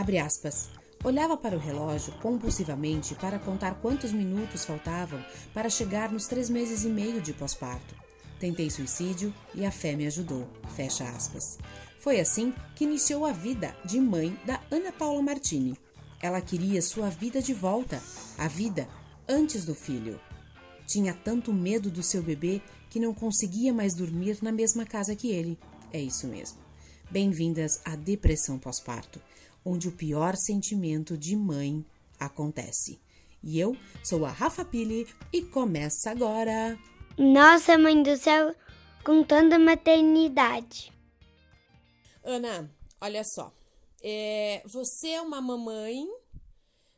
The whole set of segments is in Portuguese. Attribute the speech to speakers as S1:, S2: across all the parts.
S1: Abre aspas. Olhava para o relógio compulsivamente para contar quantos minutos faltavam para chegar nos três meses e meio de pós-parto. Tentei suicídio e a fé me ajudou. Fecha aspas. Foi assim que iniciou a vida de mãe da Ana Paula Martini. Ela queria sua vida de volta, a vida antes do filho. Tinha tanto medo do seu bebê que não conseguia mais dormir na mesma casa que ele. É isso mesmo. Bem-vindas à depressão pós-parto onde o pior sentimento de mãe acontece. E eu sou a Rafa Pili e começa agora.
S2: Nossa Mãe do Céu contando a maternidade.
S1: Ana, olha só. É, você é uma mamãe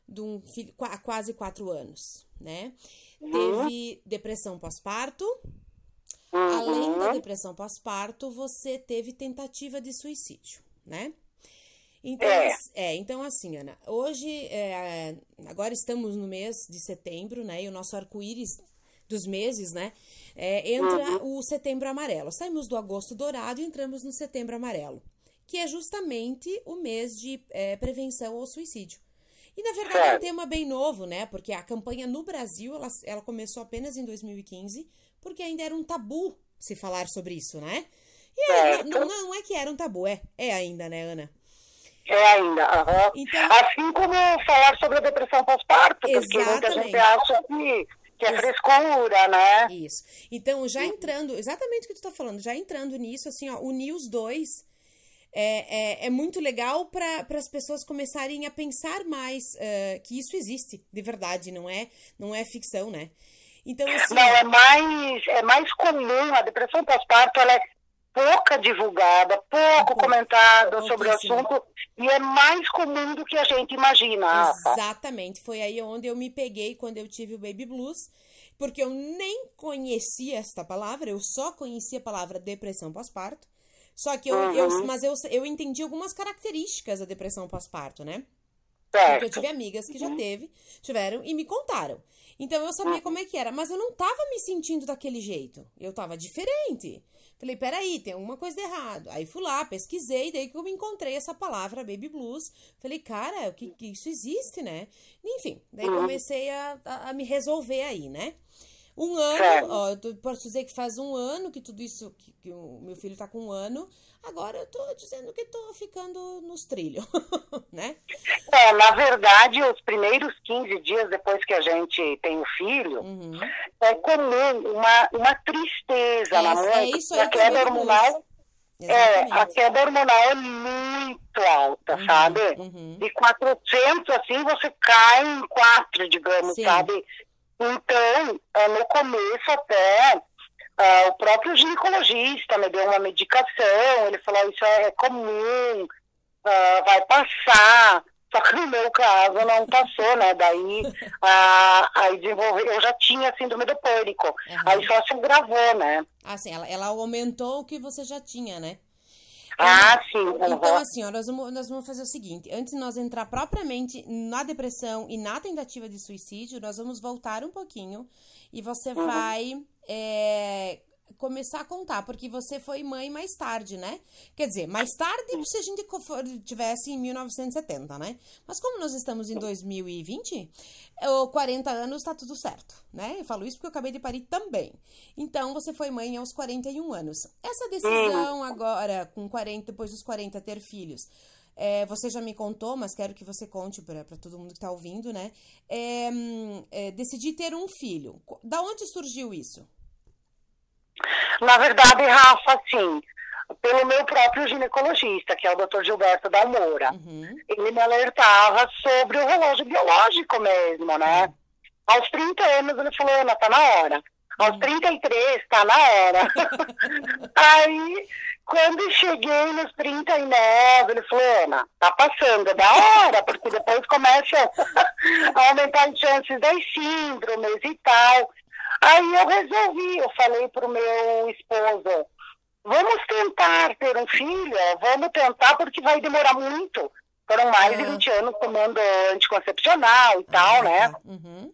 S1: de um filho há quase quatro anos, né?
S3: Uhum.
S1: Teve depressão pós-parto. Além da depressão pós-parto, você teve tentativa de suicídio, né? Então,
S3: É.
S1: é, então assim, Ana, hoje, é, agora estamos no mês de setembro, né? E o nosso arco-íris dos meses, né? é, entra o setembro amarelo. Saímos do agosto dourado e entramos no setembro amarelo, que é justamente o mês de é, prevenção ao suicídio. E na verdade é um tema bem novo, né? Porque a campanha no Brasil, ela, ela começou apenas em 2015, porque ainda era um tabu se falar sobre isso, né? E
S3: Certo.
S1: não, não é que era um tabu, é, é ainda, né, Ana?
S3: É ainda. aham.
S1: Então-
S3: Assim como falar sobre a depressão pós-parto, porque muita gente acha que, que é frescura, né?
S1: Isso. Então, já entrando, exatamente o que tu tá falando, já entrando nisso, assim, ó, unir os dois é, é, é muito legal para as pessoas começarem a pensar mais eh, que isso existe, de verdade, não é, não é ficção, né? Então, assim,
S3: Não, é mais, é mais comum, a depressão pós-parto, ela é pouca divulgada, pouco
S1: Pouco-
S3: comentada sobre o assunto, e é mais comum do que a gente imagina.
S1: Exatamente, foi aí onde eu me peguei quando eu tive o baby blues, porque eu nem conhecia esta palavra, eu só conhecia a palavra depressão pós-parto. Só que eu, eu
S3: Uhum.
S1: mas eu, eu entendi algumas características da depressão pós-parto, né? Porque eu
S3: Certo. Uhum.
S1: tive amigas que já teve, tiveram e me contaram. Então eu sabia como é que era, mas eu não tava me sentindo daquele jeito. Eu tava diferente. Falei, peraí, tem alguma coisa de errado. Aí fui lá, pesquisei, daí que eu me encontrei essa palavra baby blues. Falei, cara, o que, que isso existe, né? Enfim, daí
S3: Uhum.
S1: comecei a, a, a me resolver aí, né? Um ano, ó, eu posso dizer que faz um ano que tudo isso, que, que o meu filho tá com um ano. Agora eu tô dizendo que tô ficando nos trilhos, né?
S3: É, na verdade, os primeiros 15 dias depois que a gente tem o filho,
S1: Uhum.
S3: é comum uma, uma tristeza
S1: É,
S3: na
S1: é
S3: mãe,
S1: isso
S3: porque
S1: aí
S3: a
S1: eu
S3: queda hormonal, é, a queda hormonal é muito alta,
S1: Uhum,
S3: sabe?
S1: uhum.
S3: De 400, assim, você cai em 4, digamos,
S1: Sim.
S3: sabe? Então, é, no começo até, ah, o próprio ginecologista me deu uma medicação, ele falou, isso é comum, ah, vai passar. Só que no meu caso não passou, né? Daí, ah, aí desenvolveu, eu já tinha síndrome do pânico.
S1: Aham.
S3: Aí só se agravou, né?
S1: Assim, ela, ela aumentou o que você já tinha, né?
S3: Ah, sim.
S1: Então,
S3: aham.
S1: assim, ó, nós, vamos, nós vamos fazer o seguinte: antes de nós entrar propriamente na depressão e na tentativa de suicídio, nós vamos voltar um pouquinho e você
S3: Uhum.
S1: vai é, começar a contar, porque você foi mãe mais tarde, né? Quer dizer, mais tarde se a gente for- tivesse em 1970, né? Mas como nós estamos em 2020, o 40 anos tá tudo certo, né? Eu falo isso porque eu acabei de parir também. Então, você foi mãe aos 41 anos. Essa decisão agora, com 40, depois dos 40, ter filhos, é, você já me contou, mas quero que você conte para todo mundo que tá ouvindo, né? É, hum, é, decidi ter um filho. Da onde surgiu isso?
S3: Na verdade, Rafa, assim, pelo meu próprio ginecologista, que é o Dr. Gilberto Dalmoura.
S1: Uhum.
S3: Ele me alertava sobre o relógio biológico mesmo, né? Aos 30 anos ele falou, Ana, tá na hora. Aos 33, tá na hora. Aí, quando cheguei nos 39, ele falou, Ana, tá passando, é da hora, porque depois começa a aumentar as chances das síndromes e tal. Aí eu resolvi, eu falei pro meu esposo, vamos tentar ter um filho, vamos tentar porque vai demorar muito. Foram mais de
S1: Ah.
S3: 20 anos tomando anticoncepcional e tal, né?
S1: Tá. Uhum.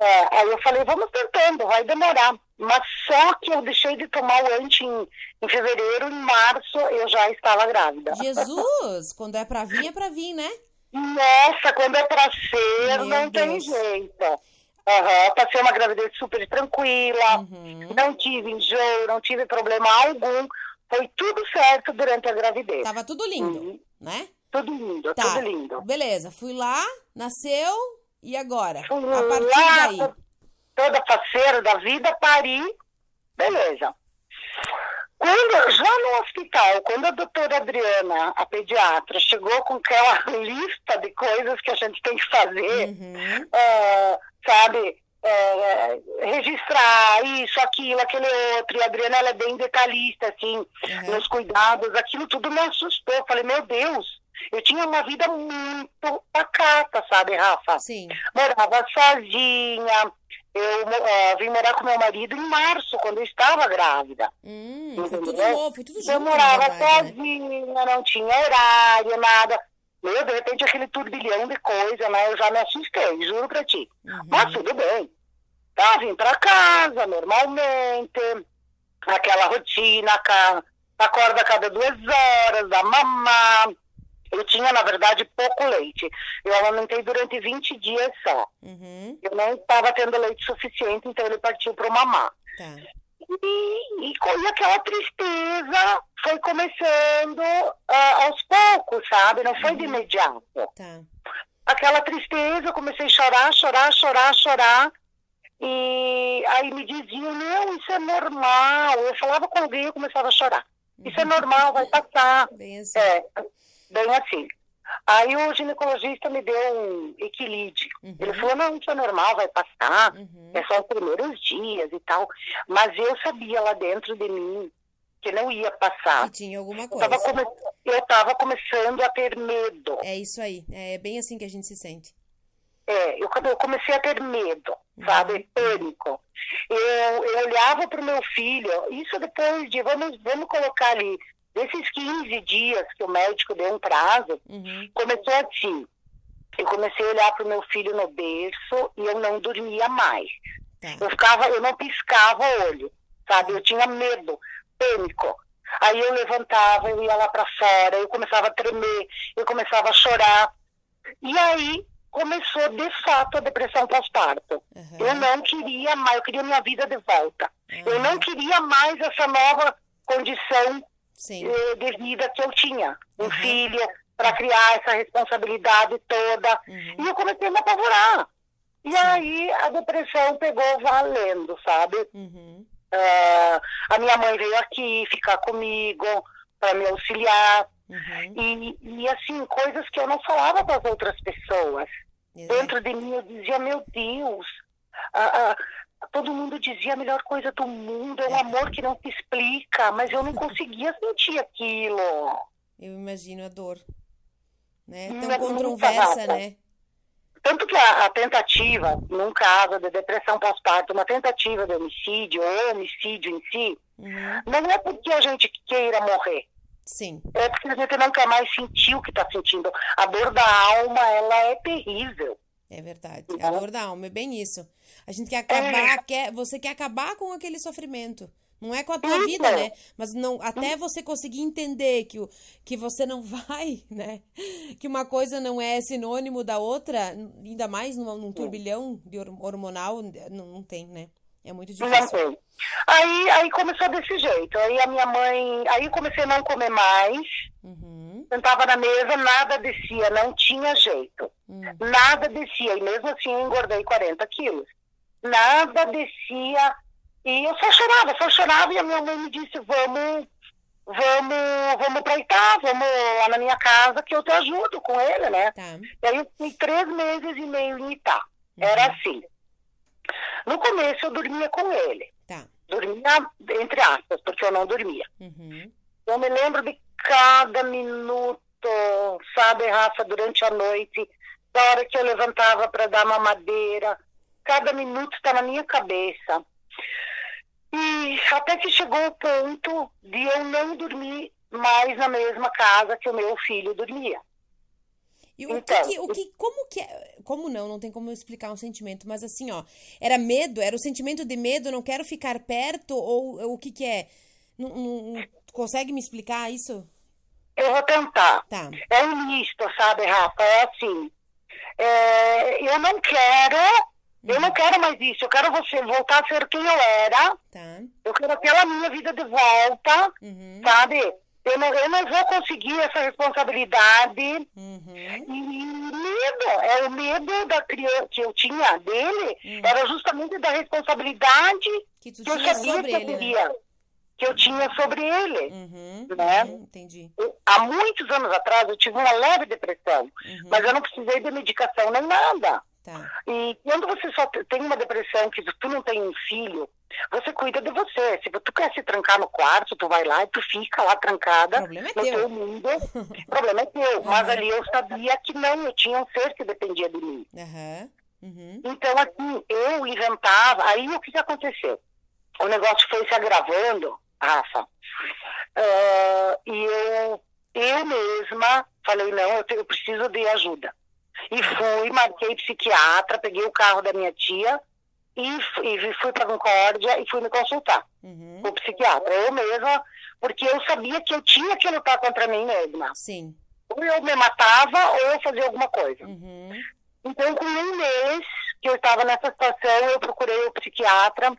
S3: É, aí eu falei, vamos tentando, vai demorar. Mas só que eu deixei de tomar o anti em, em fevereiro, em março eu já estava grávida.
S1: Jesus, quando é pra vir, é pra vir, né?
S3: Nossa, quando é pra ser,
S1: Meu
S3: não tem
S1: Deus.
S3: jeito. Aham, Passei uma gravidez super tranquila,
S1: Uhum.
S3: não tive enjoo, não tive problema algum. Foi tudo certo durante a gravidez.
S1: Tava tudo lindo,
S3: Uhum.
S1: né?
S3: Tudo lindo,
S1: Tá.
S3: tudo lindo.
S1: Beleza, fui lá, nasceu, e agora?
S3: Fui
S1: A partir
S3: lá,
S1: daí.
S3: to- toda faceira da vida, pari, beleza. Quando, já no hospital, quando a doutora Adriana, a pediatra, chegou com aquela lista de coisas que a gente tem que fazer,
S1: Uhum.
S3: é, sabe, é, registrar isso, aquilo, aquele outro, e a Adriana ela é bem detalhista, assim,
S1: Uhum.
S3: nos cuidados, aquilo tudo me assustou. Eu Falei, meu Deus, eu tinha uma vida muito pacata, sabe, Rafa?
S1: Sim.
S3: morava sozinha. Eu eh, vim morar com meu marido em março, quando eu estava grávida.
S1: Hum, foi tudo novo, foi tudo junto,
S3: Eu morava
S1: né?
S3: sozinha, não tinha horário, nada. Meu, de repente, aquele turbilhão de coisa, né? Eu já me assustei, juro pra ti.
S1: Uhum.
S3: Mas tudo bem. Tá, vim pra casa, normalmente. Aquela rotina, acorda a cada duas horas, dá mamar. Eu tinha, na verdade, pouco leite. Eu amamentei durante 20 dias só.
S1: Uhum.
S3: Eu não estava tendo leite suficiente, então ele partiu para o mamar.
S1: Tá.
S3: E, e, e aquela tristeza foi começando ah, aos poucos, sabe? Não foi de imediato.
S1: Tá.
S3: Aquela tristeza, eu comecei a chorar, chorar, chorar, chorar. E aí me diziam, não, isso é normal. Eu falava com alguém e eu começava a chorar. Isso é normal, vai passar.
S1: Bem assim.
S3: É, bem assim. Aí o ginecologista me deu um equilíbrio.
S1: Uhum.
S3: Ele falou, não, isso é normal, vai passar.
S1: Uhum.
S3: É só os primeiros dias e tal. Mas eu sabia lá dentro de mim que não ia passar.
S1: E tinha alguma
S3: Eu
S1: coisa.
S3: estava come... eu começando a ter medo.
S1: É isso aí. É bem assim que a gente se sente.
S3: É, eu, eu comecei a ter medo,
S1: Uhum.
S3: sabe? Pânico. Eu, eu olhava para o meu filho, isso depois de, vamos, vamos colocar ali, desses 15 dias que o médico deu um prazo,
S1: Uhum.
S3: começou assim. Eu comecei a olhar para o meu filho no berço e eu não dormia mais.
S1: Tá.
S3: Eu ficava, eu não piscava o olho, sabe? Eu tinha medo, pânico. Aí eu levantava, eu ia lá para fora, eu começava a tremer, eu começava a chorar. E aí começou de fato a depressão pós-parto.
S1: Aham.
S3: Eu não queria mais, eu queria minha vida de volta. Eu
S1: Aham.
S3: não queria mais essa nova condição
S1: Sim.
S3: eh, de vida que eu tinha. Um
S1: Uhum.
S3: filho, para criar essa responsabilidade toda.
S1: Uhum.
S3: E eu comecei a me apavorar. E aí a depressão pegou valendo, sabe?
S1: Uhum.
S3: Ah, a minha mãe veio aqui ficar comigo para me auxiliar.
S1: Uhum.
S3: E, e assim, coisas que eu não falava para as outras pessoas. Dentro de mim eu dizia, meu Deus, ah, ah, todo mundo dizia a melhor coisa do mundo, é um amor que não se explica, mas eu não conseguia sentir aquilo.
S1: Eu imagino a dor. Né?
S3: Hum,
S1: Tão
S3: é
S1: controversa,
S3: barata.
S1: né?
S3: Tanto que a, a tentativa, num caso de depressão pós-parto, uma tentativa de homicídio ou homicídio em si,
S1: Uhum.
S3: não é porque a gente queira morrer,
S1: Sim.
S3: é porque a gente não quer mais sentir o que está sentindo. A dor da alma, ela é terrível.
S1: É verdade.
S3: Uhum.
S1: A dor da alma, é bem isso. A gente quer acabar, quer, você quer acabar com aquele sofrimento. Não é com a tua
S3: Isso.
S1: vida, né? Mas não, até você conseguir entender que, o, que você não vai, né? Que uma coisa não é sinônimo da outra, ainda mais num, num turbilhão hormonal, não, não tem, né? É muito difícil.
S3: Aí, aí começou desse jeito. Aí a minha mãe. Aí comecei a não comer mais.
S1: Uhum,
S3: Sentava na mesa, nada descia, não tinha jeito.
S1: uhum.
S3: Nada descia. E mesmo assim eu engordei 40 quilos. Nada descia. E eu só chorava, só chorava. E a minha mãe me disse: vamos, vamos, vamos pra Itá, vamos lá na minha casa que eu te ajudo com ele, né?
S1: Tá.
S3: E aí eu fiquei três meses e meio em Itá. Era assim. No começo eu dormia com ele.
S1: Tá.
S3: Dormia, entre aspas, porque eu não dormia.
S1: Uhum.
S3: Eu me lembro de cada minuto, sabe, Rafa, durante a noite, da hora que eu levantava para dar mamadeira. Cada minuto está na minha cabeça. E até que chegou o ponto de eu não dormir mais na mesma casa que o meu filho dormia.
S1: E o
S3: Então,
S1: que, o que, como que é, como não, não tem como eu explicar um sentimento, mas assim, ó, era medo, era o sentimento de medo, não quero ficar perto, ou, ou o que que é? Não, não- consegue me explicar isso?
S3: Eu vou tentar.
S1: Tá.
S3: É um misto, sabe, Rafa? É assim. é, eu não quero, eu não quero mais isso. Eu quero você voltar a ser quem eu era.
S1: Tá.
S3: Eu quero aquela minha vida de volta,
S1: Uhum.
S3: sabe? Eu não, eu não vou conseguir essa responsabilidade.
S1: Uhum.
S3: E medo, é o medo da criança que eu tinha dele, era justamente da responsabilidade
S1: Que tu
S3: que eu sabia que eu
S1: ele, né?
S3: Que eu tinha sobre ele.
S1: Uhum.
S3: né?
S1: uhum, Entendi.
S3: Eu- há muitos anos atrás eu tive uma leve depressão,
S1: Uhum.
S3: mas eu não precisei de medicação nem nada.
S1: Tá.
S3: E quando você só te- tem uma depressão que tu não tem um filho, você cuida de você. Se tu quer se trancar no quarto, tu vai lá e tu fica lá trancada
S1: O problema é
S3: no
S1: teu.
S3: teu mundo. o problema é teu. Mas ali eu sabia que não, eu tinha um ser que dependia de mim.
S1: Uhum.
S3: Então, assim, eu inventava. Aí o que, que aconteceu? O negócio foi se agravando, Rafa. Ah, e eu, eu mesma falei, não, eu, te- eu preciso de ajuda. E fui, marquei psiquiatra, peguei o carro da minha tia e, e fui para Concórdia e fui me consultar
S1: Uhum.
S3: com o psiquiatra. Eu mesma, porque eu sabia que eu tinha que lutar contra mim mesma.
S1: Sim.
S3: Ou eu me matava ou eu fazia alguma coisa.
S1: Uhum.
S3: Então, com um mês que eu estava nessa situação, eu procurei o psiquiatra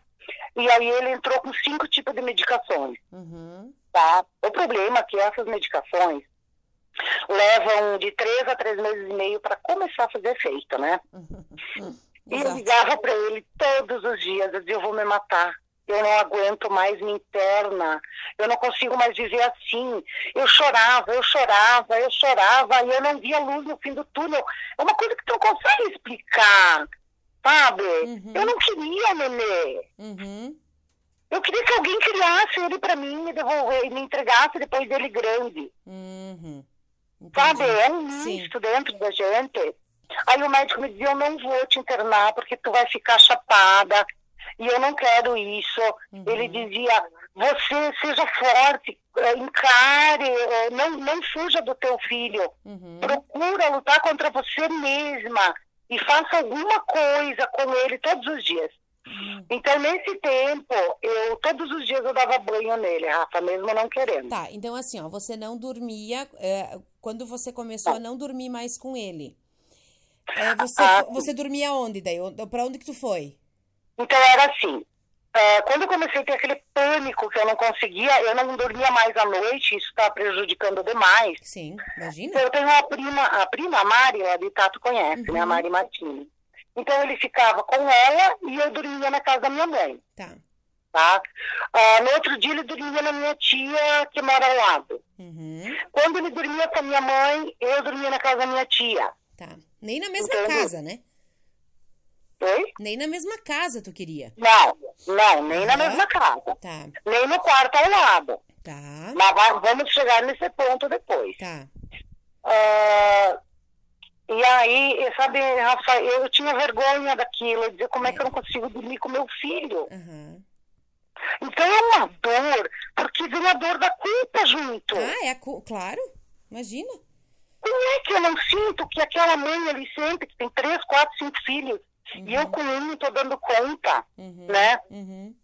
S3: e aí ele entrou com cinco tipos de medicações,
S1: Uhum.
S3: tá? O problema é que essas medicações levam de três a três meses e meio para começar a fazer efeito, né? E eu ligava para ele todos os dias, eu dizia, eu vou me matar. Eu não aguento mais minha interna. Eu não consigo mais viver assim. Eu chorava, eu chorava, eu chorava e eu não via luz no fim do túnel. É uma coisa que tu não consegue explicar, sabe?
S1: Uhum.
S3: Eu não queria nenê.
S1: Uhum.
S3: Eu queria que alguém criasse ele para mim, me devolver, me entregasse depois dele grande.
S1: Uhum.
S3: Sabe? É um misto dentro da gente. Aí o médico me dizia, eu não vou te internar porque tu vai ficar chapada. E eu não quero isso.
S1: Uhum.
S3: Ele dizia, você seja forte, eh, encare, eh, não, não fuja do teu filho.
S1: Uhum.
S3: Procura lutar contra você mesma e faça alguma coisa com ele todos os dias.
S1: Uhum.
S3: Então, nesse tempo, eu todos os dias eu dava banho nele, Rafa, mesmo não querendo.
S1: Tá, então assim, ó, você não dormia, é, quando você começou a não dormir mais com ele, é, você,
S3: Ah,
S1: você dormia onde daí? Pra onde que tu foi?
S3: Então era assim. Eh, quando eu comecei a ter aquele pânico que eu não conseguia, eu não dormia mais à noite, isso está prejudicando demais.
S1: Sim, imagina.
S3: Então, eu tenho uma prima, a prima a Mari, a de Tato conhece, né? A
S1: Uhum.
S3: Mari Martini. Então ele ficava com ela e eu dormia na casa da minha mãe,
S1: Tá.
S3: tá? Ah, no outro dia ele dormia na minha tia, que mora ao lado.
S1: Uhum.
S3: Quando ele dormia com a minha mãe, eu dormia na casa da minha tia.
S1: Tá. Nem na mesma casa, né?
S3: Oi?
S1: Nem na mesma casa tu queria.
S3: Não, não, nem na mesma casa.
S1: Tá,
S3: Nem no quarto ao lado.
S1: tá,
S3: Mas va- vamos chegar nesse ponto depois.
S1: tá.
S3: Ah, e aí, sabe, Rafa, eu tinha vergonha daquilo, dizia como é que eu não consigo dormir com meu filho.
S1: Aham.
S3: Então é uma dor, porque vem a dor da culpa junto.
S1: Ah, é a cu... Claro, imagina.
S3: Como é que eu não sinto que aquela mãe ali sempre, que tem três, quatro, cinco filhos, e eu com não estou dando conta,
S1: Uhum.
S3: né?
S1: Uhum.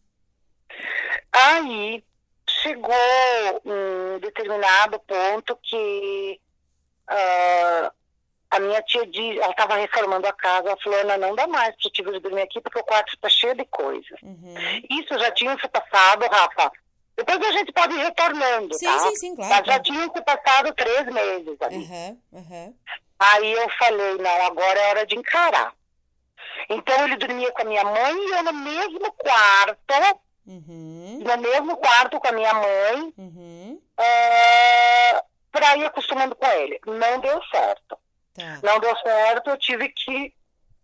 S3: Aí chegou um determinado ponto que ah, a minha tia diz, ela estava reformando a casa, ela falou, Ana, não dá mais para te vir dormir aqui porque o quarto está cheio de coisas.
S1: Uhum.
S3: Isso já tinha se passado, Rafa. Depois a gente pode ir retornando,
S1: Sim,
S3: tá?
S1: sim, sim, claro,
S3: Mas já tinham se passado três meses ali. Aí eu falei, não, agora é hora de encarar. Então ele dormia com a minha mãe e eu no mesmo quarto,
S1: Uhum.
S3: no mesmo quarto com a minha mãe,
S1: Uhum.
S3: é, para ir acostumando com ele. Não deu certo.
S1: Tá.
S3: Não deu certo, eu tive que,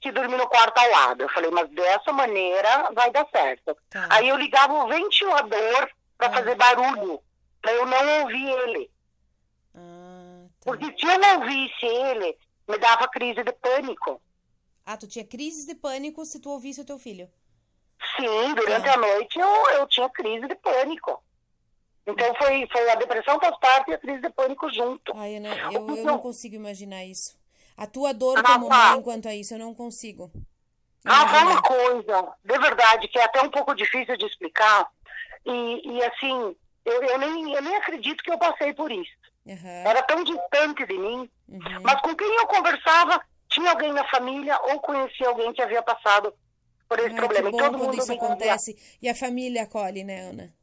S3: que dormir no quarto ao lado. Eu falei, mas dessa maneira vai dar certo.
S1: Tá.
S3: Aí eu ligava o ventilador para
S1: Ah.
S3: fazer barulho, para eu não ouvir ele.
S1: Ah, tá.
S3: Porque se eu não ouvisse ele, me dava crise de pânico.
S1: Ah, tu tinha crises de pânico se tu ouvisse o teu filho.
S3: Sim, durante
S1: Ah.
S3: a noite eu, eu tinha crise de pânico. Então foi, foi a depressão pós-parto e a crise de pânico junto.
S1: Ai, eu não, eu, eu
S3: Então-
S1: não consigo imaginar isso. A tua dor
S3: Ah,
S1: como
S3: tá.
S1: mãe quanto a isso, eu não consigo.
S3: Ah, uma coisa, de verdade, que é até um pouco difícil de explicar. E, e assim, eu, eu, nem, eu nem acredito que eu passei por isso.
S1: Aham.
S3: Era tão distante de mim.
S1: Uhum.
S3: Mas com quem eu conversava, tinha alguém na família ou conhecia alguém que havia passado por esse
S1: Ai,
S3: problema.
S1: que
S3: E
S1: bom
S3: todo
S1: quando
S3: mundo
S1: isso
S3: dizia,
S1: acontece. E a família acolhe, né, Ana?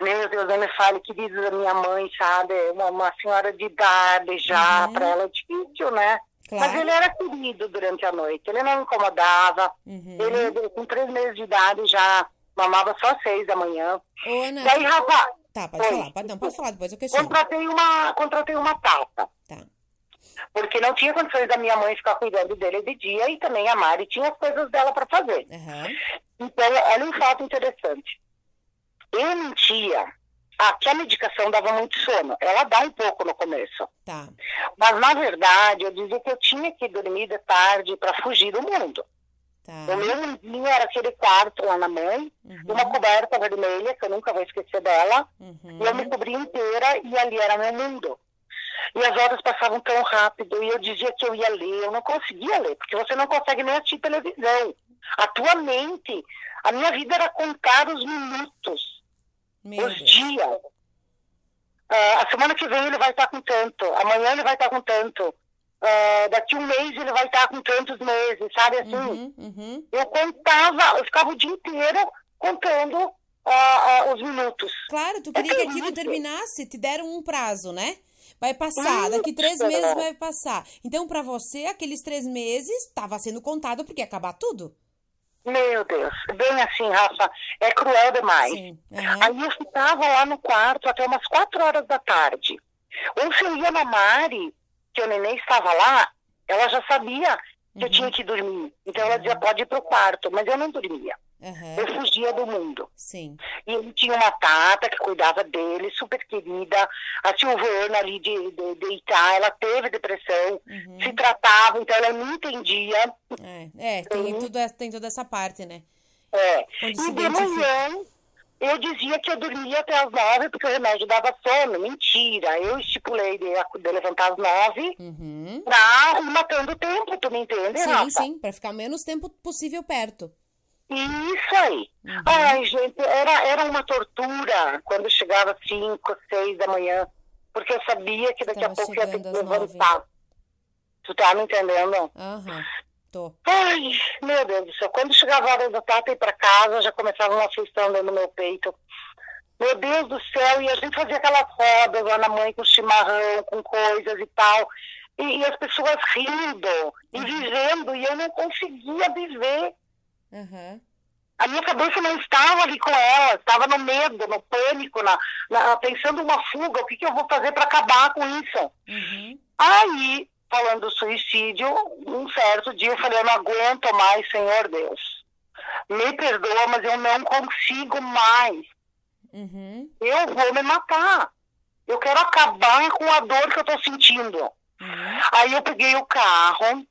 S3: Meu Deus, me fale, querida da minha mãe, sabe? Uma, uma senhora de idade já,
S1: Uhum.
S3: para ela é difícil, né? Mas
S1: Claro.
S3: ele era querido durante a noite, ele não incomodava.
S1: Uhum.
S3: Ele, com três meses de idade, já mamava só às seis da manhã.
S1: Ô, Ana,
S3: Daí, rapaz,
S1: tá, pode
S3: Oi.
S1: falar. Pode, não, pode falar depois, eu questiono.
S3: contratei uma, contratei uma tata.
S1: Tá.
S3: Porque não tinha condições da minha mãe ficar cuidando dele de dia e também a Mari tinha as coisas dela para fazer.
S1: Aham.
S3: Então, olha um fato interessante. Eu mentia ah, que a medicação dava muito sono. Ela dá um pouco no começo.
S1: Tá.
S3: Mas, na verdade, eu dizia que eu tinha que dormir de tarde para fugir do mundo.
S1: Tá.
S3: O meu mundinho era aquele quarto lá na mãe,
S1: Uhum.
S3: uma coberta vermelha, que eu nunca vou esquecer dela,
S1: Uhum.
S3: e eu me cobria inteira e ali era meu mundo. E as horas passavam tão rápido e eu dizia que eu ia ler, eu não conseguia ler, porque você não consegue nem assistir televisão. A tua mente, a minha vida era contar os minutos,
S1: Meu
S3: os
S1: Deus.
S3: dias. Ah, a semana que vem ele vai estar com tanto, amanhã ele vai estar com tanto, Ah, daqui um mês ele vai estar com tantos meses, sabe assim?
S1: Uhum, uhum.
S3: Eu contava, eu ficava o dia inteiro contando ah, ah, os minutos.
S1: Claro, tu queria que aquilo terminasse, te deram um prazo, né? Vai passar, daqui três meses vai passar. Então, pra você, aqueles três meses estava sendo contado porque ia acabar tudo.
S3: Meu Deus, bem assim, Rafa, é cruel demais.
S1: Sim. Aham.
S3: Aí eu ficava lá no quarto até umas quatro horas da tarde. Ou se eu ia na Mari, que o neném estava lá, ela já sabia que eu tinha que dormir. Então ela dizia, pode ir pro quarto, mas eu não dormia.
S1: Aham.
S3: Eu fugia do mundo.
S1: Sim.
S3: E ele tinha uma tata que cuidava dele, super querida. A Silvana ali de, de, de Itá, ela teve depressão,
S1: Uhum.
S3: se tratava, então ela me entendia.
S1: É, é tem,
S3: Uhum.
S1: tudo, tem toda essa parte, né?
S3: É.
S1: Quando
S3: E de manhã, eu dizia que eu dormia até as nove, porque o remédio dava sono. Mentira. Eu estipulei de, de levantar às nove
S1: Uhum.
S3: pra ir matando o tempo, tu me entende,
S1: Sim,
S3: Rafa?
S1: sim, pra ficar o menos tempo possível perto.
S3: Isso aí.
S1: Uhum.
S3: Ai, gente, era, era uma tortura quando chegava cinco, seis da manhã, porque eu sabia que daqui
S1: Tava
S3: a pouco ia ter que
S1: às nove.
S3: levantar. Tu tá me entendendo?
S1: Aham. Tô.
S3: Ai, meu Deus do céu. Quando chegava a hora da tata ir pra casa, já começava uma aflição dentro do meu peito. Meu Deus do céu, e a gente fazia aquelas rodas lá na mãe com chimarrão, com coisas e tal. E, e as pessoas rindo e vivendo, e eu não conseguia viver.
S1: Aham.
S3: A minha cabeça não estava ali com ela, estava no medo, no pânico, na, na- pensando uma fuga, o que, que eu vou fazer para acabar com isso?
S1: Uhum.
S3: Aí, falando do suicídio, um certo dia eu falei, eu não aguento mais, Senhor Deus. Me perdoa, mas eu não consigo mais.
S1: Uhum.
S3: Eu vou me matar. Eu quero acabar com a dor que eu estou sentindo.
S1: Uhum.
S3: Aí eu peguei o carro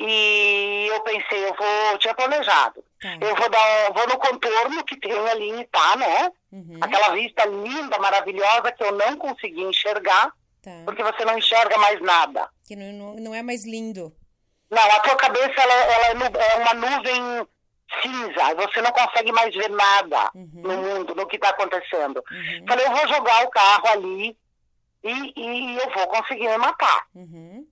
S3: e eu pensei, eu vou, tinha planejado.
S1: Tá.
S3: Eu vou dar, vou no contorno que tem ali em Itá, né?
S1: Uhum.
S3: Aquela vista linda, maravilhosa que eu não consegui enxergar,
S1: Tá.
S3: porque você não enxerga mais nada.
S1: Que não, não, não é mais lindo.
S3: Não, a tua cabeça ela, ela é, é uma nuvem cinza, você não consegue mais ver nada
S1: Uhum.
S3: no mundo, no que está acontecendo.
S1: Uhum.
S3: Falei, eu vou jogar o carro ali e, e eu vou conseguir me matar.
S1: Uhum.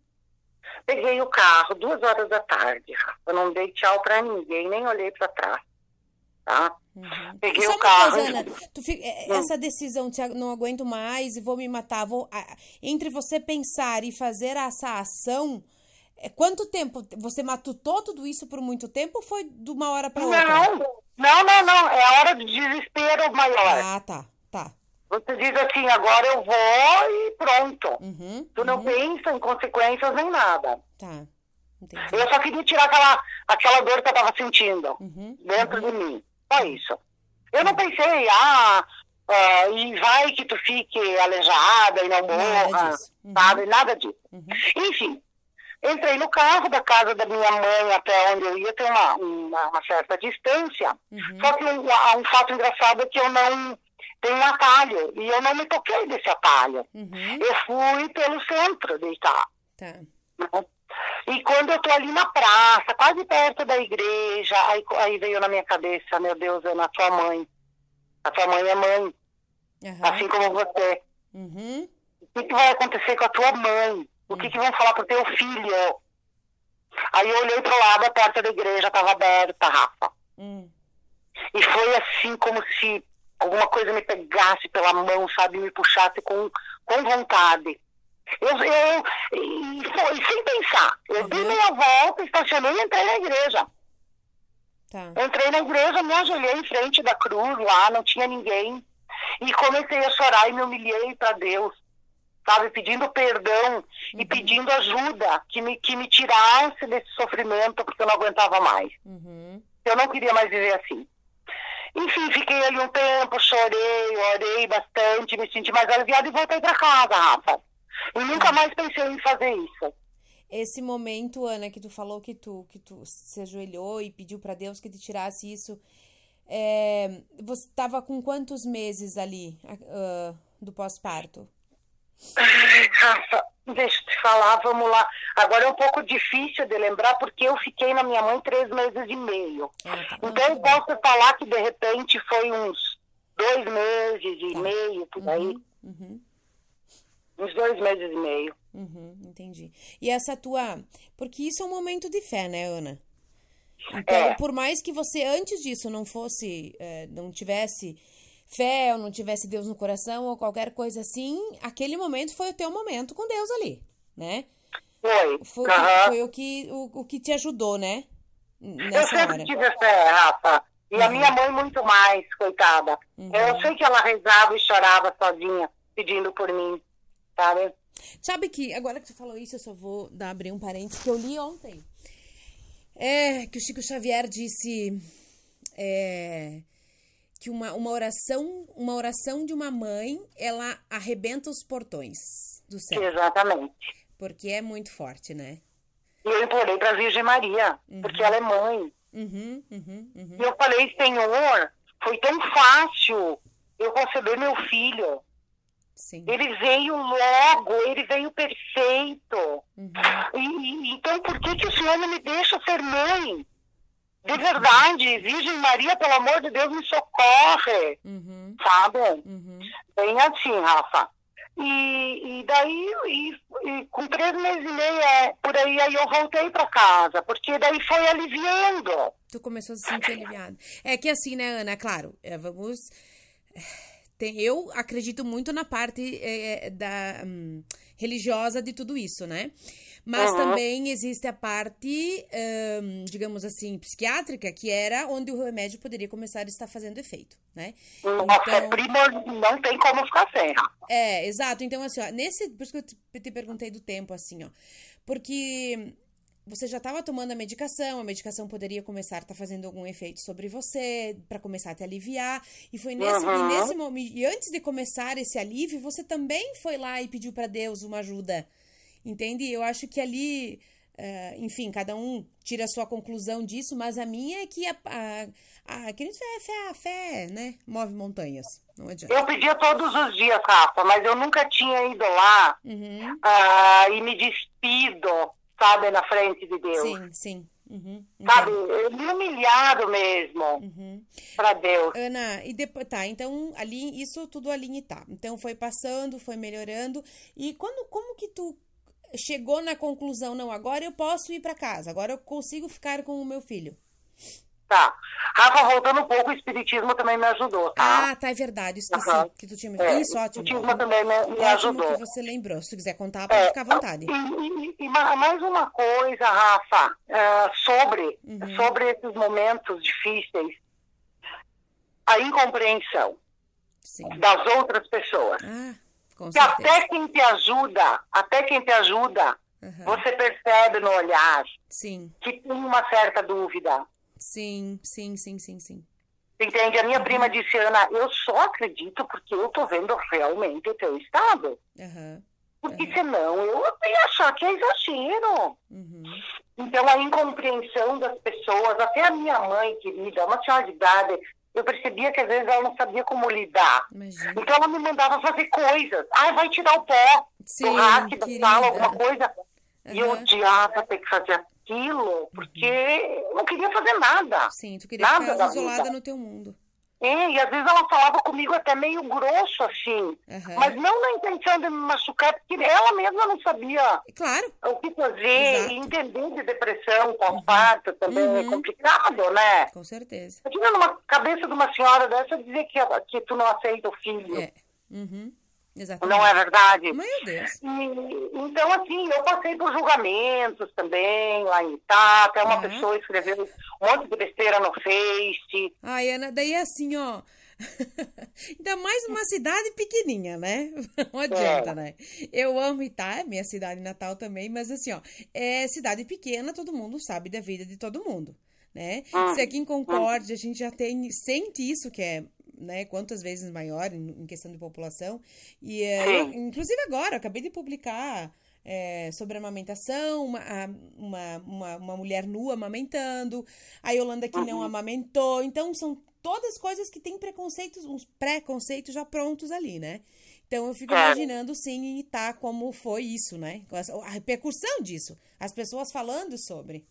S3: Peguei o carro, duas horas da tarde. Eu não dei tchau pra ninguém, nem olhei pra trás. Tá?
S1: Uhum.
S3: Peguei
S1: E
S3: o
S1: sabe
S3: carro.
S1: coisa, Ana? Fica- é- essa decisão, Tiago, não aguento mais e vou me matar. Vou, entre você pensar e fazer essa ação, é, quanto tempo? Você matutou tudo isso por muito tempo ou foi de uma hora para outra?
S3: Não, não, não, não. É a hora de desespero maior.
S1: Ah, tá, tá.
S3: Você diz assim, agora eu vou e pronto.
S1: Uhum,
S3: Tu não
S1: uhum,
S3: pensa em consequências nem nada.
S1: Tá, entendi.
S3: Eu só queria tirar aquela, aquela dor que eu tava sentindo
S1: Uhum,
S3: dentro de mim. Só isso. Eu não pensei, ah, ah, e vai que tu fique aleijada e não
S1: Nada
S3: morra,
S1: disso. Uhum,
S3: sabe? Nada disso.
S1: uhum,
S3: Enfim, entrei no carro da casa da minha mãe até onde eu ia, tem uma, uma, uma certa distância.
S1: uhum,
S3: Só que um, um fato engraçado é que eu não tenho um atalho, e eu não me toquei desse atalho.
S1: uhum,
S3: Eu fui pelo centro de Itá.
S1: tá.
S3: né? E quando eu tô ali na praça, quase perto da igreja, aí, aí veio na minha cabeça, meu Deus, Ana, a tua mãe. A tua mãe é mãe. Uhum. Assim como você.
S1: Uhum.
S3: O que, que, vai acontecer com a tua mãe? O que, que vão falar pro teu filho? Aí eu olhei pro lado, a porta da igreja estava aberta, Rafa.
S1: Uhum.
S3: E foi assim como se alguma coisa me pegasse pela mão, sabe, me puxasse com, com vontade. Eu, eu e foi sem pensar. Eu uhum. dei meia volta, estacionei e entrei na igreja.
S1: Tá.
S3: Entrei na igreja, me ajoelhei em frente da cruz lá, não tinha ninguém. E comecei a chorar e me humilhei para Deus, sabe? Pedindo perdão uhum. e pedindo ajuda, que me, que me tirasse desse sofrimento, porque eu não aguentava mais.
S1: Uhum.
S3: Eu não queria mais viver assim. Enfim, fiquei ali um tempo, chorei, orei bastante, me senti mais aliviada e voltei para casa, Rafa. E nunca mais pensei em fazer isso.
S1: Esse momento, Ana, que tu falou que tu, que tu se ajoelhou e pediu para Deus que te tirasse isso, é, você estava com quantos meses ali uh, do pós-parto?
S3: Rafa, deixa eu te falar, vamos lá. Agora é um pouco difícil de lembrar porque eu fiquei na minha mãe três meses e meio.
S1: Ah, tá.
S3: Então eu posso falar que de repente foi uns dois meses e tá. meio, por aí.
S1: Uhum, uhum.
S3: Uns dois meses e meio.
S1: Uhum, entendi. E essa tua. Porque isso é um momento de fé, né, Ana? Então, é. por mais que você antes disso não fosse, é, não tivesse fé ou não tivesse Deus no coração ou qualquer coisa assim, aquele momento foi o teu momento com Deus ali, né?
S3: Foi.
S1: Foi,
S3: uhum.
S1: foi o, que, o, o que te ajudou, né?
S3: Nessa eu sempre hora. tive fé, Rafa. E uhum. a minha mãe muito mais, coitada. Uhum. Eu sei que ela rezava e chorava sozinha, pedindo por mim, sabe?
S1: Sabe que, agora que tu falou isso, eu só vou dar, abrir um parênteses que eu li ontem. É, que o Chico Xavier disse é, que uma, uma oração uma oração de uma mãe, ela arrebenta os portões do céu.
S3: Exatamente.
S1: Porque é muito forte, né?
S3: E eu implorei para a Virgem Maria, uhum. porque ela é mãe.
S1: Uhum, uhum, uhum.
S3: E eu falei, Senhor, foi tão fácil eu conceber meu filho.
S1: Sim.
S3: Ele veio logo, ele veio perfeito.
S1: Uhum.
S3: E, e, então, por que, que o Senhor não me deixa ser mãe? De verdade, Virgem Maria, pelo amor de Deus, me socorre.
S1: Uhum.
S3: Sabe?
S1: Uhum.
S3: Bem assim, Rafa. E, e daí, e, e, com três meses e meio, é, por aí, aí eu voltei para casa, porque daí foi aliviando.
S1: Tu começou a se sentir aliviado. É que assim, né, Ana, claro, é, vamos tem, eu acredito muito na parte é, é, da hum, religiosa de tudo isso, né? Mas uhum. também existe a parte, hum, digamos assim, psiquiátrica, que era onde o remédio poderia começar a estar fazendo efeito, né?
S3: Nossa, então, prima não tem como ficar sem.
S1: É, exato. Então, assim, ó, nesse. Por isso que eu te, te perguntei do tempo, assim, ó. Porque você já estava tomando a medicação, a medicação poderia começar a estar tá fazendo algum efeito sobre você, para começar a te aliviar. E foi nesse, uhum. e nesse momento, e antes de começar esse alívio, você também foi lá e pediu para Deus uma ajuda. Entende? Eu acho que ali, uh, enfim, cada um tira a sua conclusão disso, mas a minha é que a, a, a, que a fé, a fé, né, move montanhas. Não adianta.
S3: Eu pedia todos os dias, Rafa, mas eu nunca tinha ido lá
S1: uhum.
S3: uh, e me despido sabe, na frente de Deus.
S1: Sim, sim. Uhum,
S3: sabe, me humilhado mesmo
S1: uhum.
S3: para Deus.
S1: Ana, e depois, tá, então ali, isso tudo ali tá. Então foi passando, foi melhorando. E quando, como que tu chegou na conclusão, não, agora eu posso ir para casa, agora eu consigo ficar com o meu filho?
S3: Tá. Rafa, voltando um pouco, o Espiritismo também me ajudou, tá?
S1: Ah, tá, é verdade. Esqueci uhum. que tu tinha me é, Isso, ótimo.
S3: O Espiritismo também me, me ajudou.
S1: que você lembrou. Se tu quiser contar, pode é, ficar à vontade.
S3: E, e, e, mais uma coisa, Rafa, uh, sobre, uhum. sobre esses momentos difíceis. A incompreensão
S1: Sim.
S3: das outras pessoas.
S1: Ah, com
S3: que até quem te ajuda, até quem te ajuda, uhum. você percebe no olhar
S1: Sim.
S3: que tem uma certa dúvida.
S1: Sim, sim, sim, sim, sim.
S3: Entende? A minha prima disse, Ana, eu só acredito porque eu tô vendo realmente o teu estado.
S1: Uhum.
S3: Porque
S1: uhum.
S3: senão eu ia achar que é exagero.
S1: Uhum.
S3: Então a incompreensão das pessoas, até a minha mãe querida, uma senhora de idade, eu percebia que às vezes ela não sabia como lidar.
S1: Imagina.
S3: Então ela me mandava fazer coisas. Ah, vai tirar o pó
S1: Sim,
S3: do rack da sala, alguma coisa. E eu
S1: Uhum.
S3: odiava ter que fazer aquilo, porque eu não queria fazer nada.
S1: Sim, tu queria
S3: Nada
S1: ficar
S3: da
S1: isolada
S3: vida.
S1: no teu mundo.
S3: É, e às vezes ela falava comigo até meio grosso, assim.
S1: Aham.
S3: Mas não na intenção de me machucar, porque ela mesma não sabia
S1: Claro.
S3: o que fazer.
S1: Exato.
S3: E entender de depressão, pós-parto também é
S1: Uhum.
S3: complicado, né?
S1: Com certeza.
S3: Imagina numa cabeça de uma senhora dessa dizer que, que tu não aceita o filho.
S1: É. Uhum. Exatamente.
S3: Não é verdade?
S1: Meu Deus.
S3: E, então, assim, eu passei por julgamentos também lá em Itá. Até uma
S1: Uhum.
S3: pessoa escreveu um monte de besteira no Face.
S1: Ai, Ana, daí é assim, ó. Ainda mais uma cidade pequenininha, né? Não adianta,
S3: É.
S1: né? Eu amo Itá, é minha cidade natal também, mas assim, ó, é cidade pequena, todo mundo sabe da vida de todo mundo, né?
S3: Hum,
S1: Se aqui em Concórdia a gente já tem, sente isso, que é, né, quantas vezes maior em, questão de população. E, é, eu, inclusive agora, acabei de publicar é, sobre amamentação, uma, uma, uma, uma mulher nua amamentando, a Yolanda que não amamentou. Então, são todas coisas que têm preconceitos, uns preconceitos já prontos ali, né? Então, eu fico
S3: É.
S1: imaginando, sim, em Itá, como foi isso, né? A repercussão disso. As pessoas falando sobre.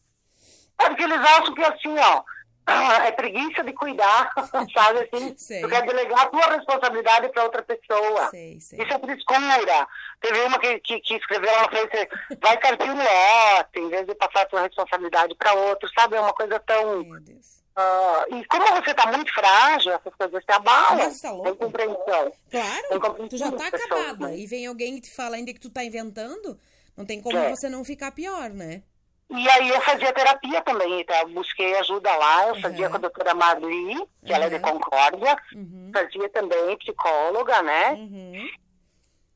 S3: É porque eles acham que assim, ó, é preguiça de cuidar, sabe assim?
S1: Sei.
S3: Tu quer delegar a tua responsabilidade para outra pessoa.
S1: Sei, sei.
S3: Isso é frescura. Teve uma que, que, que escreveu lá no Face, vai carpir o lote, em vez de passar a tua responsabilidade para outro, sabe? É uma coisa tão...
S1: Meu Deus.
S3: ah, e como você tá muito frágil, essas coisas te abalam.
S1: Mas tá louco?
S3: Tem compreensão. Tem
S1: Claro,
S3: compreensão
S1: tu já tá
S3: pessoas,
S1: acabada.
S3: né?
S1: E vem alguém que te fala ainda que tu tá inventando, não tem como
S3: É.
S1: você não ficar pior, né?
S3: E aí eu fazia terapia também, então busquei ajuda lá, eu fazia
S1: Uhum.
S3: com a doutora Marli, que ela é de
S1: Uhum.
S3: Concórdia,
S1: Uhum.
S3: fazia também psicóloga, né?
S1: Uhum.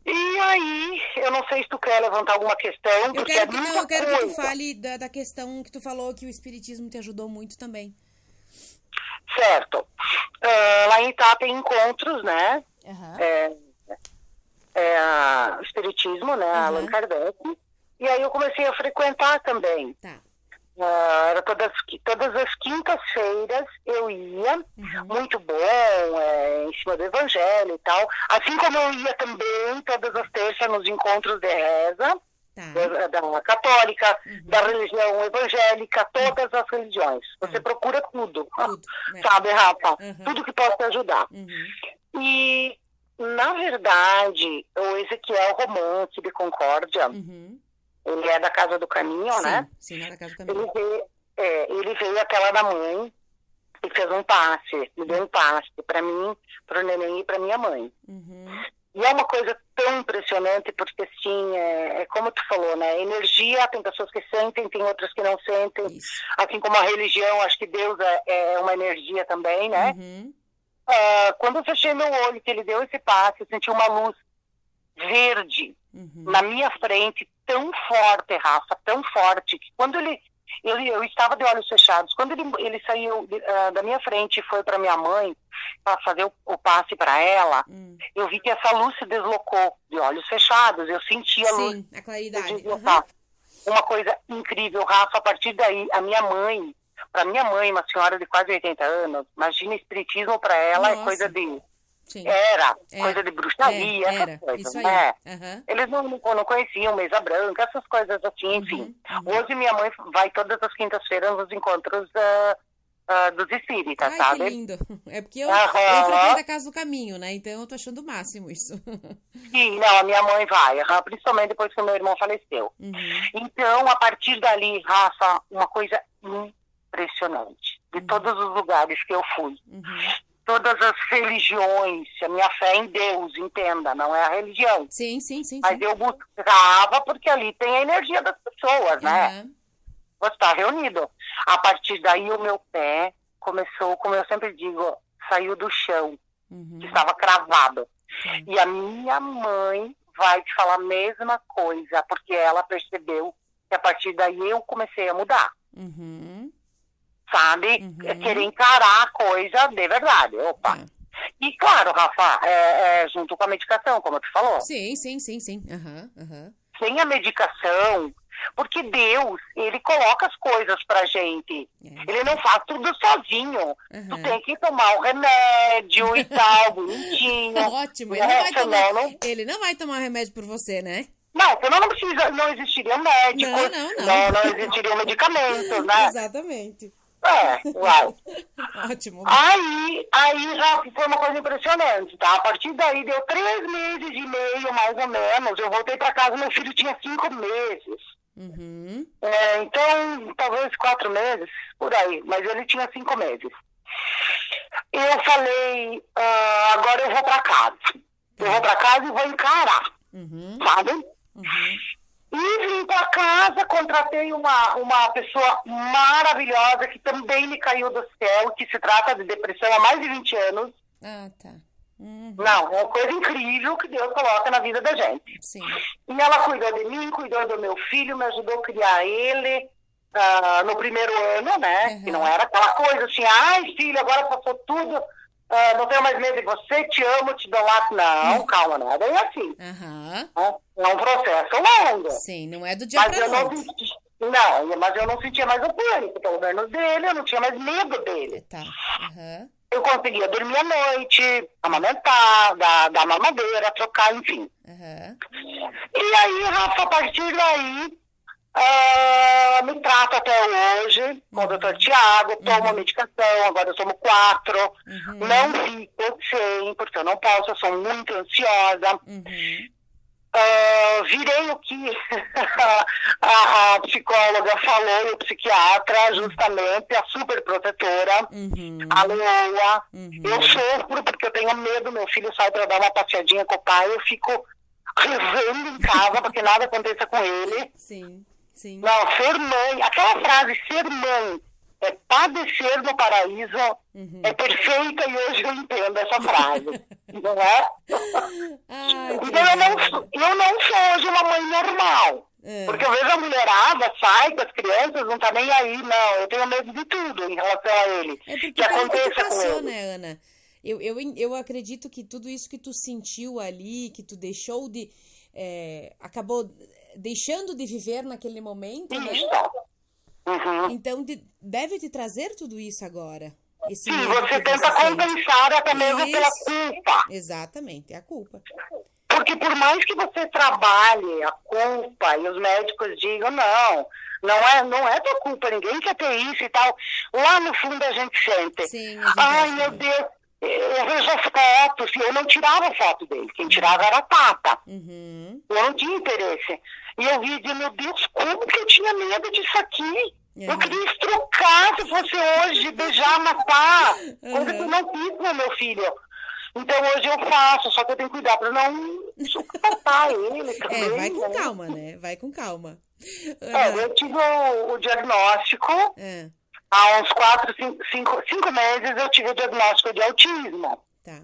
S3: E aí, eu não sei se tu quer levantar alguma questão,
S1: Eu
S3: porque
S1: quero,
S3: é
S1: que, não, eu quero que tu
S3: coisa.
S1: fale da, da questão que tu falou que o espiritismo te ajudou muito também.
S3: Certo. Ah, lá em Itá tem encontros, né? É, é, espiritismo, né?
S1: Uhum.
S3: Allan Kardec. E aí eu comecei a frequentar também.
S1: Tá.
S3: Ah, era todas, todas as quintas-feiras eu ia,
S1: Uhum.
S3: muito bom, é, em cima do evangelho e tal. Assim como eu ia também todas as terças nos encontros de reza,
S1: Tá.
S3: da, da católica,
S1: Uhum.
S3: da religião evangélica, todas as religiões. Você
S1: Tá.
S3: procura tudo,
S1: Tudo, né?
S3: sabe, Rafa?
S1: Uhum.
S3: Tudo que possa ajudar.
S1: Uhum.
S3: E, na verdade, o Ezequiel Romance de Concórdia,
S1: Uhum.
S3: Ele é da Casa do Caminho,
S1: Sim,
S3: né?
S1: sim, lá na casa do
S3: Ele
S1: caminho.
S3: veio, é, ele veio até lá da mãe e fez um passe, me deu um passe para mim, para o neném e para minha mãe.
S1: Uhum.
S3: E é uma coisa tão impressionante, porque assim, é, é como tu falou, né? Energia, tem pessoas que sentem, tem outras que não sentem.
S1: Isso.
S3: Assim como a religião, acho que Deus é, é uma energia também, né?
S1: Uhum.
S3: Ah, quando eu fechei meu olho, que ele deu esse passe, eu senti uma luz verde
S1: Uhum.
S3: na minha frente, tão forte, Rafa, tão forte, que quando ele. Eu, eu estava de olhos fechados. Quando ele, ele saiu ah, da minha frente e foi para minha mãe, para fazer o, o passe para ela,
S1: Hum.
S3: eu vi que essa luz se deslocou de olhos fechados. Eu senti a luz
S1: Sim, a claridade. Uhum.
S3: Uma coisa incrível, Rafa. A partir daí, a minha mãe, para minha mãe, uma senhora de quase 80 anos, imagina, espiritismo para ela
S1: Nossa.
S3: é coisa de.
S1: Sim.
S3: Era,
S1: É,
S3: coisa de bruxaria,
S1: É,
S3: essas coisas, né?
S1: Aham.
S3: Eles não, não conheciam mesa branca, essas coisas assim, enfim.
S1: Uhum, uhum.
S3: Hoje minha mãe vai todas as quintas-feiras nos encontros ah, dos espíritas,
S1: Ai, que
S3: sabe?
S1: lindo. É porque eu,
S3: Aham.
S1: eu frequento a casa do caminho, né? Então eu tô achando o máximo isso.
S3: Sim, não, a minha mãe vai, principalmente depois que meu irmão faleceu.
S1: Uhum.
S3: Então, a partir dali, Rafa, uma coisa impressionante. De
S1: Uhum.
S3: todos os lugares que eu fui,
S1: Uhum.
S3: Todas as religiões, a minha fé em Deus, entenda, não é a religião.
S1: Sim, sim, sim.
S3: Mas
S1: sim.
S3: eu buscava porque ali tem a energia das pessoas, né? Você está reunido. A partir daí, o meu pé começou, como eu sempre digo, saiu do chão,
S1: Uhum.
S3: que estava cravado.
S1: Sim.
S3: E a minha mãe vai te falar a mesma coisa, porque ela percebeu que a partir daí eu comecei a mudar,
S1: Uhum.
S3: Sabe?
S1: Uhum.
S3: É Querer encarar a coisa de verdade. Opa.
S1: Tá.
S3: E claro, Rafa, é, é, junto com a medicação, como tu falou.
S1: Sim, sim, sim, sim. Aham, aham.
S3: Sem a medicação, porque Deus, ele coloca as coisas pra gente.
S1: É.
S3: Ele não faz tudo sozinho. Tu
S1: Aham.
S3: tem que tomar o remédio e tal, bonitinho.
S1: Ótimo. Ele não,
S3: É,
S1: tomar,
S3: não-
S1: ele não vai tomar remédio por você, né?
S3: Não, senão não precisa, não existiria médico,
S1: Não, não, não.
S3: não, não existiriam medicamentos, né?
S1: Exatamente.
S3: É, uau.
S1: Ótimo.
S3: Aí, aí já foi uma coisa impressionante, tá? A partir daí deu três meses e meio, mais ou menos. Eu voltei pra casa, meu filho tinha cinco meses.
S1: Uhum.
S3: É, então, talvez quatro meses, por aí. Mas ele tinha cinco meses. Eu falei, ah, agora eu vou pra casa. Eu vou pra casa e vou encarar,
S1: Uhum.
S3: sabe?
S1: Uhum.
S3: E vim pra casa, contratei uma, uma pessoa maravilhosa que também me caiu do céu, que se trata de depressão há mais de 20 anos.
S1: Ah, tá. Uhum.
S3: Não, é uma coisa incrível que Deus coloca na vida da gente.
S1: Sim.
S3: E ela cuidou de mim, cuidou do meu filho, me ajudou a criar ele ah, no primeiro ano, né?
S1: Uhum.
S3: Que não era aquela coisa assim, ai filho, agora passou tudo, ah, não tenho mais medo de você, te amo, te dou lá. Não, calma, não é bem assim. Né? É um processo longo.
S1: Sim, não é do dia
S3: Mas
S1: pra
S3: eu não
S1: noite.
S3: não, mas eu não sentia mais o pânico, pelo menos dele, eu não tinha mais medo dele.
S1: Tá. Aham.
S3: Eu conseguia dormir à noite, amamentar, dar, dar mamadeira, trocar, enfim.
S1: Aham.
S3: E aí, Rafa, a partir daí, ah, me trato até hoje com o doutor Tiago, tomo a medicação, agora eu tomo quatro,
S1: Uhum.
S3: não fico sem, porque eu não posso, eu sou muito ansiosa.
S1: Uhum.
S3: Ah, virei o que a, a psicóloga falou e o psiquiatra, justamente, a super protetora,
S1: Uhum.
S3: a leoa.
S1: Uhum.
S3: Eu sofro porque eu tenho medo, meu filho sai para dar uma passeadinha com o pai, eu fico rezando em casa para que nada aconteça com ele.
S1: Sim. Sim.
S3: Não, ser mãe, aquela frase, ser mãe é padecer no paraíso,
S1: Uhum.
S3: é perfeita e hoje eu entendo essa frase, não é?
S1: Ai,
S3: Então eu não, eu não sou hoje uma mãe normal.
S1: É.
S3: Porque eu vejo a mulherada, sai com as crianças, não tá nem aí, não. Eu tenho medo de tudo em relação a ele.
S1: É porque
S3: que aconteça com ele.
S1: né, Ana? Eu, eu, eu acredito que tudo isso que tu sentiu ali, que tu deixou de. é, acabou deixando de viver naquele momento, né?
S3: Uhum.
S1: Então de- deve te trazer tudo isso agora. Esse
S3: Sim, você tenta
S1: sente.
S3: compensar até mesmo pela
S1: Isso.
S3: culpa.
S1: Exatamente, é a culpa.
S3: Porque por mais que você trabalhe a culpa e os médicos digam, não, não é, não é tua culpa, ninguém quer ter isso e tal, lá no fundo a gente sente.
S1: Sim,
S3: Ai, meu. Deus, eu vejo as fotos, e eu não tirava foto dele, quem tirava era a Tata.
S1: Uhum.
S3: Eu não tinha interesse. E eu via dizer, meu Deus, como que eu tinha medo disso aqui? Eu
S1: Uhum.
S3: queria estrucar se fosse hoje, beijar, matar. Coisa que eu
S1: Uhum.
S3: não fiz com meu filho. Então hoje eu faço, só que eu tenho que cuidar pra não sufocar ele também.
S1: É, vai com
S3: né?
S1: calma, né? Vai com calma.
S3: É,
S1: Ana,
S3: eu tive o, o diagnóstico,
S1: é,
S3: há uns quatro, cinco, cinco, cinco meses eu tive o diagnóstico de autismo.
S1: tá.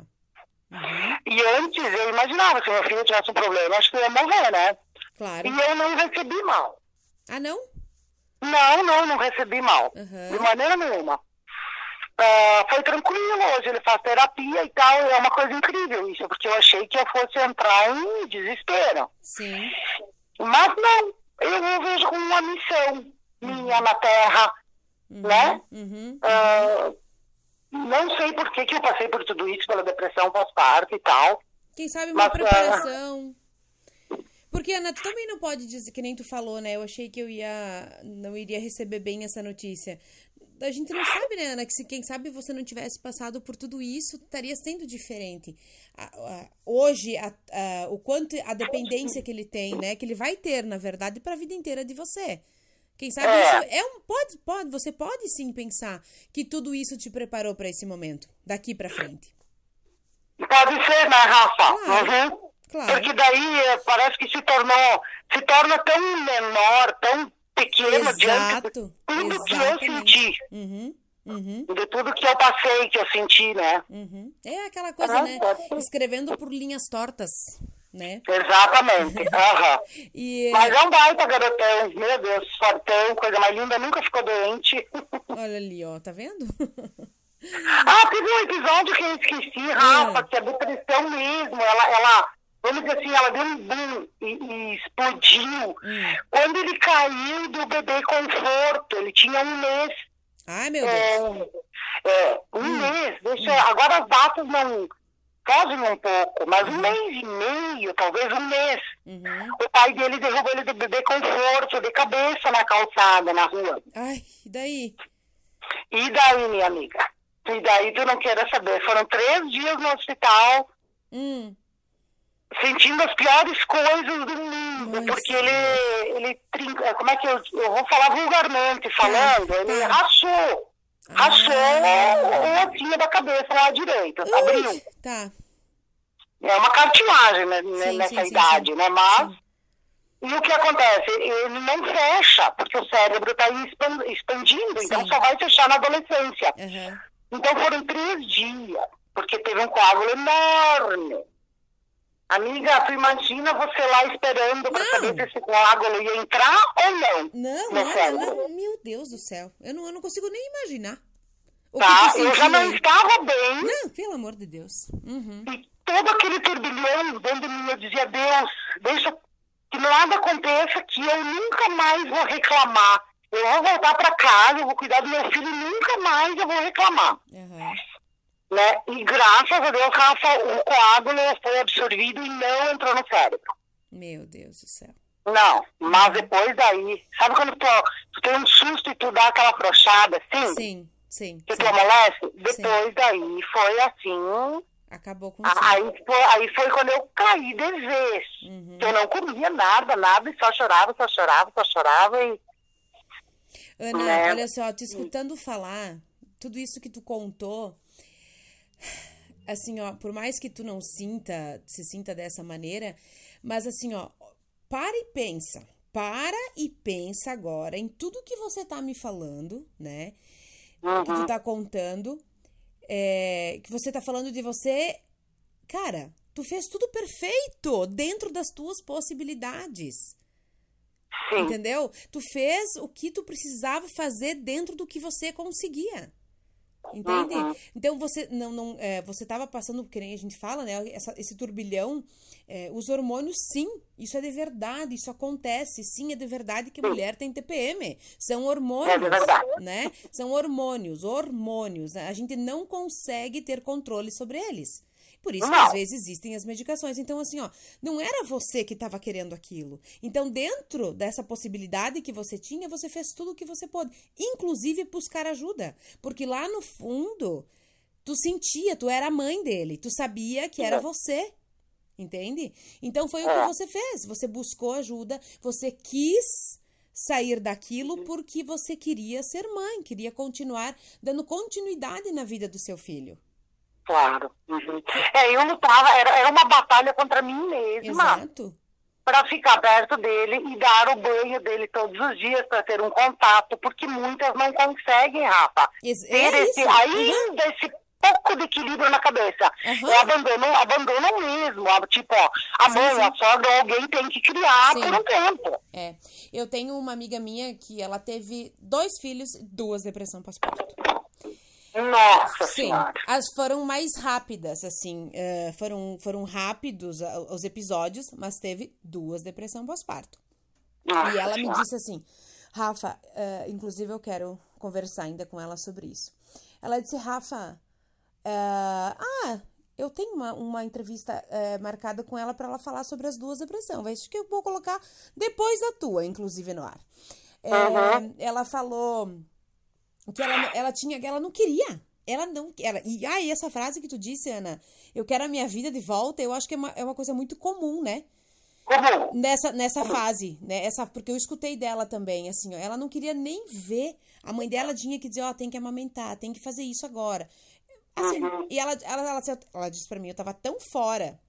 S1: Uhum.
S3: E antes eu imaginava, se meu filho tivesse um problema, acho que eu ia morrer, né?
S1: Claro.
S3: E eu não recebi mal.
S1: Ah, não?
S3: Não, não, não recebi mal.
S1: Uhum.
S3: De maneira nenhuma. Ah, foi tranquilo, hoje ele faz terapia e tal, é uma coisa incrível isso, porque eu achei que eu fosse entrar em desespero.
S1: Sim.
S3: Mas não, eu vejo como uma missão minha na Terra,
S1: Uhum.
S3: né?
S1: Uhum.
S3: Ah, não sei por que, que eu passei por tudo isso, pela depressão pós-parto e tal.
S1: Quem sabe uma
S3: Mas,
S1: preparação. Porque, Ana, tu também não pode dizer, que nem tu falou, né? Eu achei que eu ia. Não iria receber bem essa notícia. A gente não sabe, né, Ana? Que se quem sabe você não tivesse passado por tudo isso, estaria sendo diferente. Hoje, a- a- o quanto a dependência que ele tem, né? Que ele vai ter, na verdade, para a vida inteira de você. Quem sabe
S3: É.
S1: isso é um pode pode você pode sim pensar que tudo isso te preparou para esse momento daqui para frente.
S3: Pode ser, né, Rafa?
S1: Claro.
S3: Uhum.
S1: Claro.
S3: Porque daí eh, parece que se tornou, se torna tão menor, tão pequeno diante de
S1: Exato.
S3: tudo que eu
S1: Exatamente.
S3: senti,
S1: Uhum, uhum,
S3: de tudo que eu passei, que eu senti, né?
S1: uhum. É aquela coisa,
S3: Ah,
S1: né? Escrevendo por linhas tortas, né?
S3: Exatamente. Aham.
S1: E
S3: Mas é um baita garotão, meu Deus, fortão, coisa mais linda, nunca ficou doente.
S1: olha ali, ó, tá vendo?
S3: ah, teve um episódio que eu esqueci, Rafa, que é depressão mesmo. Ela, ela, vamos dizer assim, ela deu um boom e, e explodiu.
S1: Hum.
S3: Quando ele caiu do bebê conforto, ele tinha um mês.
S1: Ai, meu Deus.
S3: É, é, um mês. Deixa, Agora as datas não fogem um pouco, mas um mês e meio, talvez um mês.
S1: Uhum.
S3: O pai dele derrubou ele do bebê conforto, de cabeça na calçada, na rua.
S1: Ai, e daí?
S3: E daí, minha amiga? E daí tu não queira saber. Foram três dias no hospital,
S1: Hum,
S3: sentindo as piores coisas do mundo, porque ele, ele trinca, como é que eu, eu vou falar vulgarmente falando, ele
S1: tá.
S3: rachou, rachou
S1: Ah.
S3: Da cabeça lá direita, abriu.
S1: Ui, tá.
S3: É uma cartilagem né, né,
S1: Sim,
S3: nessa
S1: sim,
S3: idade,
S1: sim.
S3: né? Mas, e o que acontece? Ele não fecha, porque o cérebro está expandindo, então só vai fechar na adolescência.
S1: Aham.
S3: Então foram três dias, porque teve um coágulo enorme. Amiga, tu imagina você lá esperando para saber se esse coágulo ia entrar ou não.
S1: Não, olha, não, meu Deus do céu. Eu não, eu não consigo nem imaginar. O
S3: Tá? Eu já não estava bem.
S1: Não, pelo amor de Deus. Uhum.
S3: E todo aquele turbilhão dentro de mim, eu dizia, Deus, deixa que nada aconteça, que eu nunca mais vou reclamar. Eu vou voltar para casa, eu vou cuidar do meu filho e nunca mais eu vou reclamar.
S1: Aham.
S3: Né? E graças a Deus, Rafa, o coágulo foi absorvido e não entrou no cérebro.
S1: Meu Deus do céu.
S3: Não, mas depois daí, sabe quando tu, tu tem um susto e tu dá aquela afrouxada assim?
S1: Sim, sim.
S3: Que
S1: sim.
S3: amolece? Depois daí foi assim,
S1: Acabou com isso.
S3: Aí foi, aí foi quando eu caí de vez.
S1: Uhum.
S3: Eu não comia nada, nada, e só chorava, só chorava, só chorava. E
S1: Ana,
S3: né?
S1: olha só, te escutando falar, tudo isso que tu contou, assim, ó, por mais que tu não sinta, se sinta dessa maneira, mas assim, ó, para e pensa. Para e pensa agora em tudo que você tá me falando, né? Que tu
S3: uhum,
S1: tá contando, é, que você tá falando de você. Cara, tu fez tudo perfeito dentro das tuas possibilidades.
S3: sim,
S1: Entendeu? Tu fez o que tu precisava fazer dentro do que você conseguia. Entende?
S3: Uhum.
S1: Então você não, não é, você estava passando, que nem a gente fala, né? essa- esse turbilhão, é, os hormônios, sim, isso é de verdade, isso acontece, sim, é de verdade que a mulher tem TPM. São hormônios,
S3: É de verdade.
S1: né? São hormônios, hormônios. A gente não consegue ter controle sobre eles. Por isso que às vezes existem as medicações. Então, assim, ó, não era você que estava querendo aquilo. Então, dentro dessa possibilidade que você tinha, você fez tudo o que você pôde, inclusive buscar ajuda. Porque lá no fundo, tu sentia, tu era a mãe dele, tu sabia que era
S3: É.
S1: você. Entende? Então foi o
S3: É.
S1: que você fez. Você buscou ajuda, você quis sair daquilo porque você queria ser mãe, queria continuar dando continuidade na vida do seu filho.
S3: claro. uhum. É, eu lutava, era, era uma batalha contra mim mesma
S1: Exato.
S3: para ficar perto dele e dar o banho dele todos os dias para ter um contato, porque muitas não conseguem, Rafa.
S1: Ex-
S3: Ter
S1: É
S3: esse,
S1: isso.
S3: ainda esse pouco de equilíbrio na cabeça.
S1: Aham.
S3: É abandono, abandono mesmo. Tipo, ó, a
S1: Sim,
S3: mãe,
S1: sim.
S3: a sogra, alguém tem que criar
S1: Sim.
S3: por um tempo.
S1: É. Eu tenho uma amiga minha que ela teve dois filhos, duas depressão pós-parto.
S3: Nossa
S1: Sim,
S3: Senhora.
S1: as foram mais rápidas, assim, eh, foram, foram rápidos os episódios, mas teve duas depressão pós-parto. E ela me disse assim, Rafa, eh, inclusive eu quero conversar ainda com ela sobre isso. Ela disse, Rafa, ah, eu tenho uma, uma entrevista eh, marcada com ela para ela falar sobre as duas depressões. Acho que eu vou colocar depois da tua, inclusive, no ar.
S3: Uhum.
S1: Ela falou que ela, ela tinha, que ela não queria. Ela não. Ela, e aí, essa frase que tu disse, Ana, eu quero a minha vida de volta, eu acho que é uma, é uma coisa muito comum, né? Nessa, nessa fase, né? Essa, porque eu escutei dela também, assim, ó, ela não queria nem ver. A mãe dela tinha que dizer, ó, tem que amamentar, tem que fazer isso agora. Assim,
S3: Uhum.
S1: e ela, ela, ela, ela disse pra mim, eu tava tão fora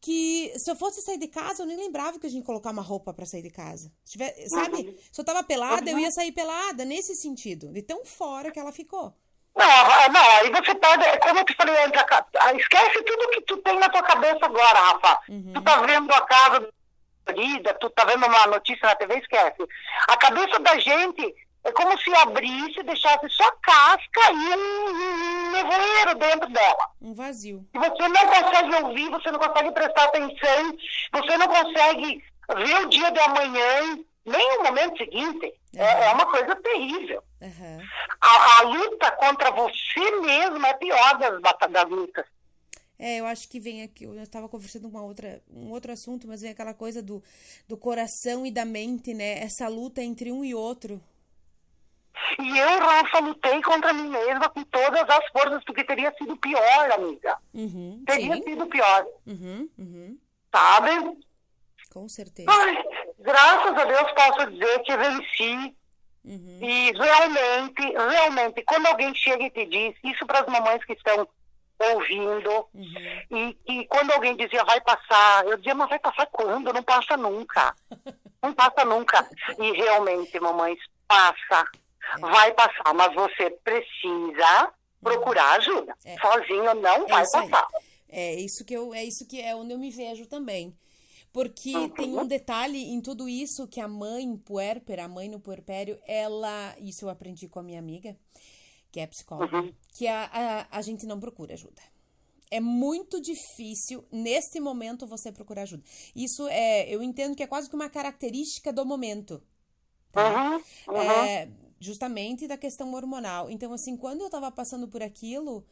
S1: que se eu fosse sair de casa, eu nem lembrava que a gente colocar uma roupa pra sair de casa. Tiver, sabe? Se eu tava pelada, eu ia sair pelada, nesse sentido. De tão fora que ela ficou.
S3: Não, ah, não, aí você pode, é como eu te falei antes, ah, esquece tudo que tu tem na tua cabeça agora, Rafa.
S1: Uhum.
S3: Tu tá vendo a casa vida, tu tá vendo uma notícia na TV, esquece. A cabeça da gente é como se abrisse, deixasse só casca e um, um nevoeiro dentro dela.
S1: Um vazio.
S3: E você não consegue ouvir, você não consegue prestar atenção, você não consegue ver o dia de amanhã, nem o momento seguinte. É, é uma coisa terrível.
S1: Aham.
S3: A, a luta contra você mesmo é pior das, bata- das lutas.
S1: É, eu acho que vem aqui. Eu estava conversando com uma outra, um outro assunto, mas vem aquela coisa do, do coração e da mente, né? Essa luta entre um e outro.
S3: E eu, Rafa, lutei contra mim mesma com todas as forças, porque teria sido pior, amiga.
S1: Uhum,
S3: Teria
S1: sim.
S3: sido pior,
S1: Uhum, uhum.
S3: sabe?
S1: Com certeza.
S3: Graças a Deus posso dizer que venci.
S1: Uhum.
S3: E realmente, realmente, quando alguém chega e te diz, isso para as mamães que estão ouvindo,
S1: Uhum.
S3: e, e quando alguém dizia vai passar, eu dizia, mas vai passar quando? Não passa nunca. Não passa nunca. E realmente, mamães, passa.
S1: É.
S3: Vai passar, mas você precisa procurar ajuda.
S1: É.
S3: Sozinho não vai
S1: isso aí.
S3: passar.
S1: É isso que eu, é isso que é onde eu me vejo também. Porque
S3: Uhum.
S1: tem um detalhe em tudo isso que a mãe puérpera, a mãe no puerpério, ela, isso eu aprendi com a minha amiga, que é psicóloga,
S3: Uhum.
S1: que a, a, a gente não procura ajuda. É muito difícil, neste momento, você procurar ajuda. Isso é, eu entendo que é quase que uma característica do momento. tá?
S3: Uhum, uhum.
S1: É, justamente da questão hormonal. Então, assim, quando eu tava passando por aquilo,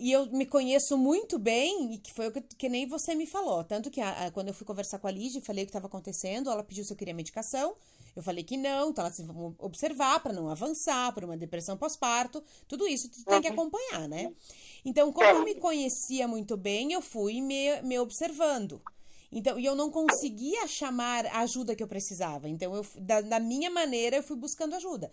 S1: e eu me conheço muito bem, e que foi o que, que nem você me falou. Tanto que a- a- quando eu fui conversar com a Lígia, falei o que estava acontecendo, ela pediu se eu queria medicação. Eu falei que não, então ela vamos observar para não avançar, por uma depressão pós-parto. Tudo isso tu tem que acompanhar, né? Então, como eu me conhecia muito bem, eu fui me, me observando. Então, e eu não conseguia chamar a ajuda que eu precisava. Então, eu, da, da minha maneira, eu fui buscando ajuda.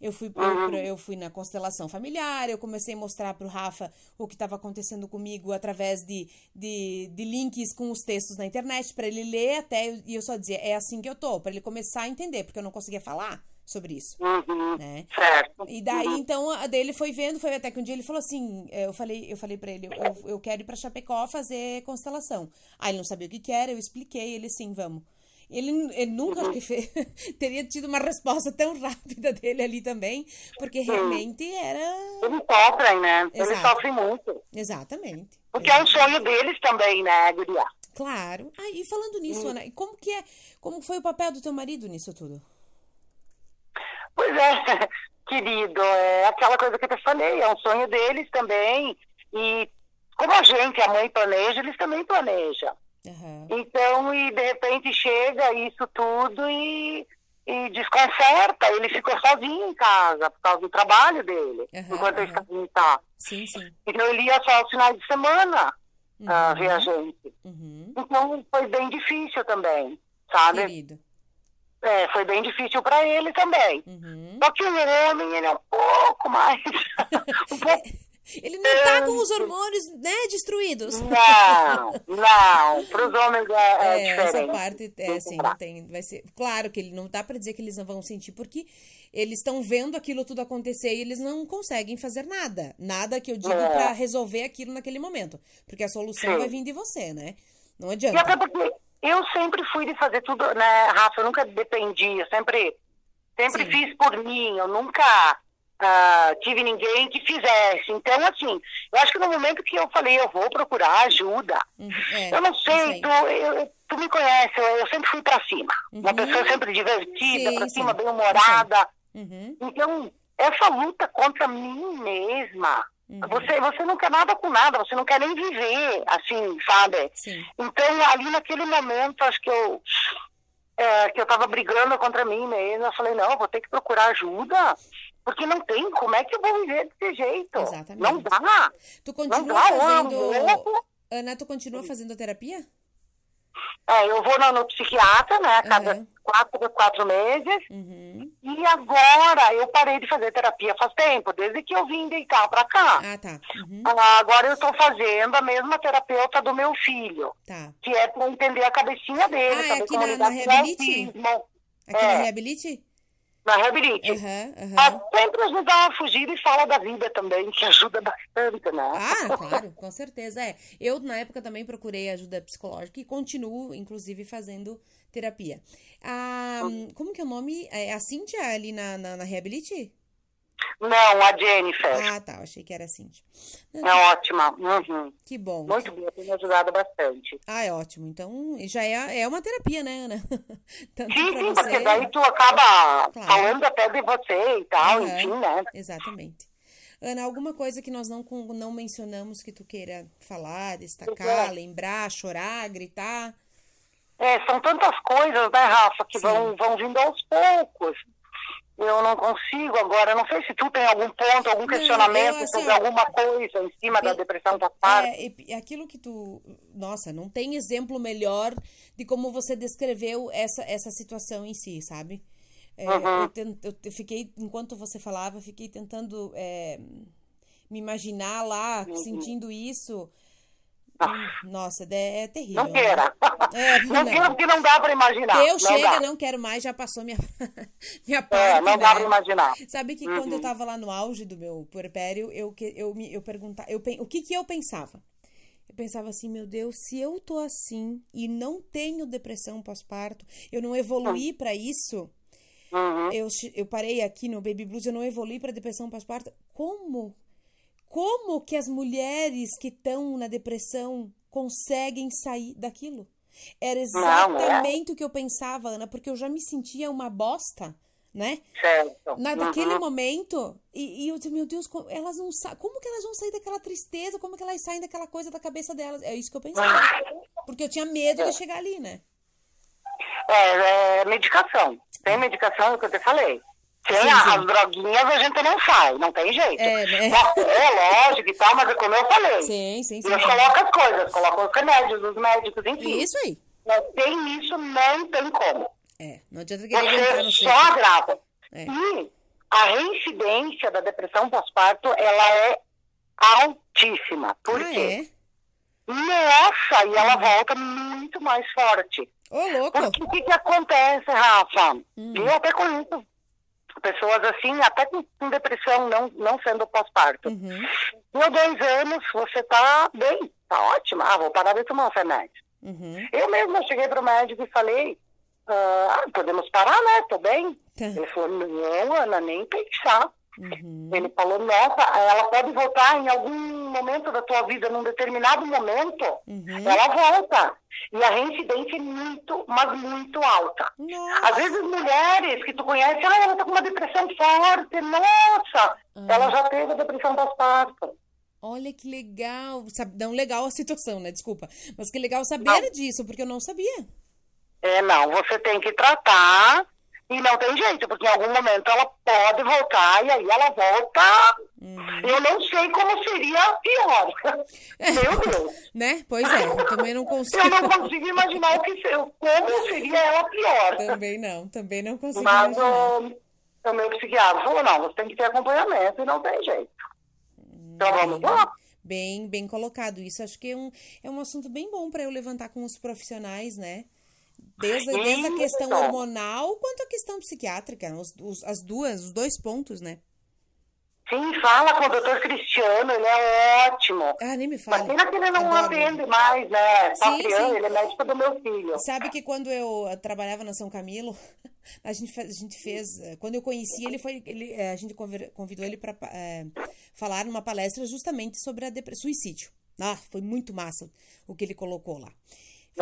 S1: Eu fui, pro- eu fui na constelação familiar, eu comecei a mostrar pro Rafa o que estava acontecendo comigo através de, de, de links com os textos na internet, para ele ler até, e eu só dizia, é assim que eu tô, para ele começar a entender, porque eu não conseguia falar sobre isso,
S3: Uhum,
S1: né?
S3: Certo.
S1: E daí, então, a dele foi vendo, foi até que um dia ele falou assim, eh, eu falei, eu falei para ele, eu, eu quero ir pra Chapecó fazer constelação. Aí ele não sabia o que que era, eu expliquei, ele sim, vamos. Ele, ele nunca que fez, teria tido uma resposta tão rápida dele ali também, porque realmente era...
S3: Eles sofrem, né? Eles
S1: Exato.
S3: sofrem muito.
S1: Exatamente.
S3: Porque é um sonho deles também, né, Guria?
S1: Claro. Ah, e falando nisso, Ana, e como que é, como foi o papel do teu marido nisso tudo?
S3: Pois é, querido, é aquela coisa que eu te falei, é um sonho deles também. E como a gente, a mãe planeja, eles também planejam.
S1: Aham.
S3: Então, e de repente chega isso tudo e, e desconcerta. Ele ficou sozinho em casa por causa do trabalho dele,
S1: Aham,
S3: enquanto ele
S1: aham.
S3: estava em casa.
S1: Sim, sim.
S3: Então ele ia só aos finais de semana ah,
S1: Uhum.
S3: ver a gente.
S1: Uhum.
S3: Então foi bem difícil também, sabe?
S1: Querido.
S3: É, foi bem difícil para ele também.
S1: Uhum.
S3: Só que o homem, ele é um pouco mais. um pouco...
S1: Ele não tá com os hormônios, né, destruídos.
S3: Não, não. Para os homens é, é,
S1: É, essa parte é assim, não tem, vai ser, claro que ele não dá pra dizer que eles não vão sentir porque eles estão vendo aquilo tudo acontecer e eles não conseguem fazer nada, nada que eu digo
S3: É.
S1: pra resolver aquilo naquele momento, porque a solução
S3: Sim.
S1: vai vir de você, né? Não
S3: E
S1: adianta.
S3: até porque eu sempre fui de fazer tudo, né, Rafa? Eu nunca dependi, eu sempre, sempre
S1: Sim.
S3: fiz por mim, eu nunca ah, tive ninguém que fizesse. Então, assim, eu acho que no momento que eu falei, eu vou procurar ajuda,
S1: Uhum, é,
S3: eu não sei, tu, eu- tu me conhece, eu, eu sempre fui pra cima. Uma
S1: Uhum.
S3: pessoa sempre divertida,
S1: sim.
S3: cima, bem-humorada.
S1: Uhum,
S3: Então, essa luta contra mim mesma,
S1: uhum.
S3: você, você não quer nada com nada, você não quer nem viver, assim, sabe?
S1: Sim.
S3: Então, ali naquele momento, acho que eu é, que eu tava brigando contra mim mesma, eu falei, não, eu vou ter que procurar ajuda, porque não tem, como é que eu vou viver desse jeito?
S1: Exatamente.
S3: Não dá,
S1: Tu
S3: não
S1: continua
S3: dá,
S1: fazendo. Ana, tu continua fazendo terapia?
S3: é, eu vou no, no psiquiatra, né, a cada
S1: Aham.
S3: quatro, quatro meses,
S1: Uhum.
S3: E agora eu parei de fazer terapia faz tempo, desde que eu vim deitar pra cá.
S1: Ah, tá. Uhum.
S3: Ah, Agora eu estou fazendo a mesma terapeuta do meu filho,
S1: Tá.
S3: que é para entender a cabecinha dele,
S1: Ah, é
S3: saber
S1: aqui
S3: como
S1: na- na Reabilite? Aqui
S3: É.
S1: na Reabilite?
S3: na Reabilite.
S1: Aham,
S3: Mas
S1: aham.
S3: sempre a dá uma fugida e fala da vida também, que ajuda bastante, né?
S1: Ah, claro, com certeza. É. Eu, na época, também procurei ajuda psicológica e continuo, inclusive, fazendo terapia. Ah, como que é o nome? É a Cíntia ali na, na, na Reabilite?
S3: Não, a Jennifer.
S1: Ah, tá. Achei que era a Cíntia.
S3: É ótima. Uhum.
S1: Que bom.
S3: Muito boa, tem me ajudado bastante.
S1: Ah, é ótimo. Então, já é, é uma terapia, né, Ana? Tanto
S3: Sim, sim,
S1: você-
S3: porque daí tu acaba
S1: Claro.
S3: falando até de você e tal,
S1: Aham.
S3: enfim, né?
S1: Exatamente. Ana, alguma coisa que nós não, não mencionamos que tu queira falar, destacar,
S3: quero.
S1: lembrar, chorar, gritar?
S3: É, são tantas coisas, né, Rafa, que
S1: Sim.
S3: vão, vão vindo aos poucos. eu não consigo agora. Não sei se tu tem algum ponto, algum questionamento
S1: eu, assim,
S3: sobre alguma coisa em cima da depressão pós-parto.
S1: É, e- aquilo que tu. Nossa, não tem exemplo melhor de como você descreveu essa, essa situação em si, sabe? É,
S3: Uhum.
S1: eu, ten- eu fiquei, enquanto você falava, fiquei tentando é, me imaginar lá,
S3: Uhum.
S1: sentindo isso. Nossa, é, é terrível.
S3: Não
S1: né?
S3: queira.
S1: É,
S3: não,
S1: não.
S3: queira porque não dá para imaginar.
S1: Eu
S3: não
S1: chega,
S3: dá.
S1: não quero mais, já passou minha, minha
S3: É,
S1: parte,
S3: não dá
S1: né?
S3: para imaginar.
S1: Sabe que quando eu tava lá no auge do meu puerpério, eu, eu, me, eu perguntava, eu, o que que eu pensava? Eu pensava assim, meu Deus, se eu tô assim e não tenho depressão pós-parto, eu não evoluí pra isso,
S3: Uhum.
S1: eu, eu parei aqui no Baby Blues, eu não evoluí pra depressão pós-parto, como? Como que as mulheres que estão na depressão conseguem sair daquilo? Era
S3: Não, é.
S1: exatamente o que eu pensava, Ana, porque eu já me sentia uma bosta, né?
S3: Certo.
S1: Na, naquele
S3: Uhum.
S1: momento, e, e eu disse, meu Deus, como, elas não como que elas vão sair daquela tristeza? Como que elas saem daquela coisa da cabeça delas? É isso que eu pensava. Porque eu tinha medo de chegar ali, né?
S3: É, é medicação. Tem medicação, é o que eu te falei. Sem
S1: Sim, sim.
S3: as droguinhas a gente não sai, não tem jeito.
S1: É, né?
S3: É lógico e tal, mas é como eu falei.
S1: Sim, sim, sim.
S3: Eu coloco as coisas, coloco os remédios, os médicos, enfim.
S1: Isso aí.
S3: Mas Tem isso, não tem como.
S1: É, não adianta aguentar
S3: Você só agrava.
S1: É.
S3: E a reincidência da depressão pós-parto, ela é altíssima. Por
S1: Ah,
S3: quê?
S1: é?
S3: Nossa, e ela volta muito mais forte.
S1: Ô, louco.
S3: Porque o que, que acontece, Rafa?
S1: Hum.
S3: Eu até conheço pessoas assim, até com, depressão, não, não sendo pós-parto.
S1: Uhum,
S3: Deu dois anos, você tá bem, tá ótima. Ah, vou parar de tomar o remédio.
S1: uhum.
S3: Eu mesma cheguei pro médico e falei, ah, podemos parar, né? Tô bem.
S1: Tá.
S3: Ele falou, não, Ana, nem pensar.
S1: Uhum.
S3: Ele falou, nossa, ela pode voltar em algum momento da tua vida, num determinado momento,
S1: Uhum.
S3: ela volta. E a reincidência é muito, mas muito alta.
S1: Nossa.
S3: Às vezes mulheres que tu conhece, ah, ela tá com uma depressão forte, nossa,
S1: Ah.
S3: ela já teve a depressão pós-parto.
S1: Olha que legal. Não legal a situação, né? Desculpa. Mas que legal saber
S3: Não.
S1: disso, porque eu não sabia.
S3: É, não, você tem que tratar e não tem jeito, porque em algum momento ela pode voltar e aí ela volta.
S1: Uhum.
S3: Eu não sei como seria pior. Meu Deus.
S1: Né? Pois é, eu também não consigo.
S3: Eu não consigo imaginar o que, como seria ela pior.
S1: Também não, também não consigo
S3: Mas
S1: imaginar.
S3: o, o meu psiquiatra falou, não, você tem que ter acompanhamento e não tem jeito. Então vamos lá.
S1: Bem, bem colocado. Isso acho que é um, é um assunto bem bom para eu levantar com os profissionais, né? Desde, desde a questão
S3: Isso.
S1: hormonal quanto a questão psiquiátrica, os, os- as duas, os dois pontos, né?
S3: Sim, fala com o doutor Cristiano, ele é ótimo.
S1: Ah, nem me
S3: Mas
S1: fala.
S3: pena que ele não
S1: Adoro.
S3: atende mais, né?
S1: Sim,
S3: Patriano,
S1: sim.
S3: ele é médico do meu filho.
S1: Sabe que quando eu eh, trabalhava na São Camilo, a gente, a gente fez. eh, Quando eu conheci ele, foi, ele eh, a gente convidou ele para falar numa palestra justamente sobre a suicídio. Ah, foi muito massa o que ele colocou lá.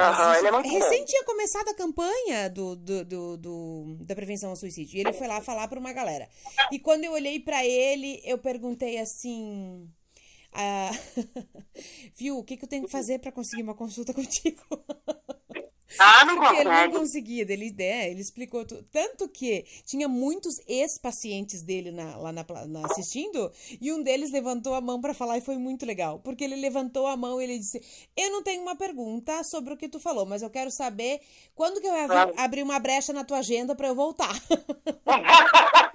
S1: Isso-
S3: ele é muito
S1: Recém
S3: bom.
S1: tinha começado a campanha do, do, do, do- da prevenção ao suicídio. E ele foi lá falar para uma galera. E quando eu olhei para ele, eu perguntei assim. ah, Viu, o que, que eu tenho que fazer para conseguir uma consulta contigo?
S3: Ah, não
S1: Porque ele não conseguia, ele, é, ele explicou tudo. Tanto que tinha muitos ex-pacientes dele na- lá na, na- assistindo, e um deles levantou a mão para falar e foi muito legal. Porque ele levantou a mão e ele disse: Eu não tenho uma pergunta sobre o que tu falou, mas eu quero saber quando que eu abri, abrir uma brecha na tua agenda para eu voltar.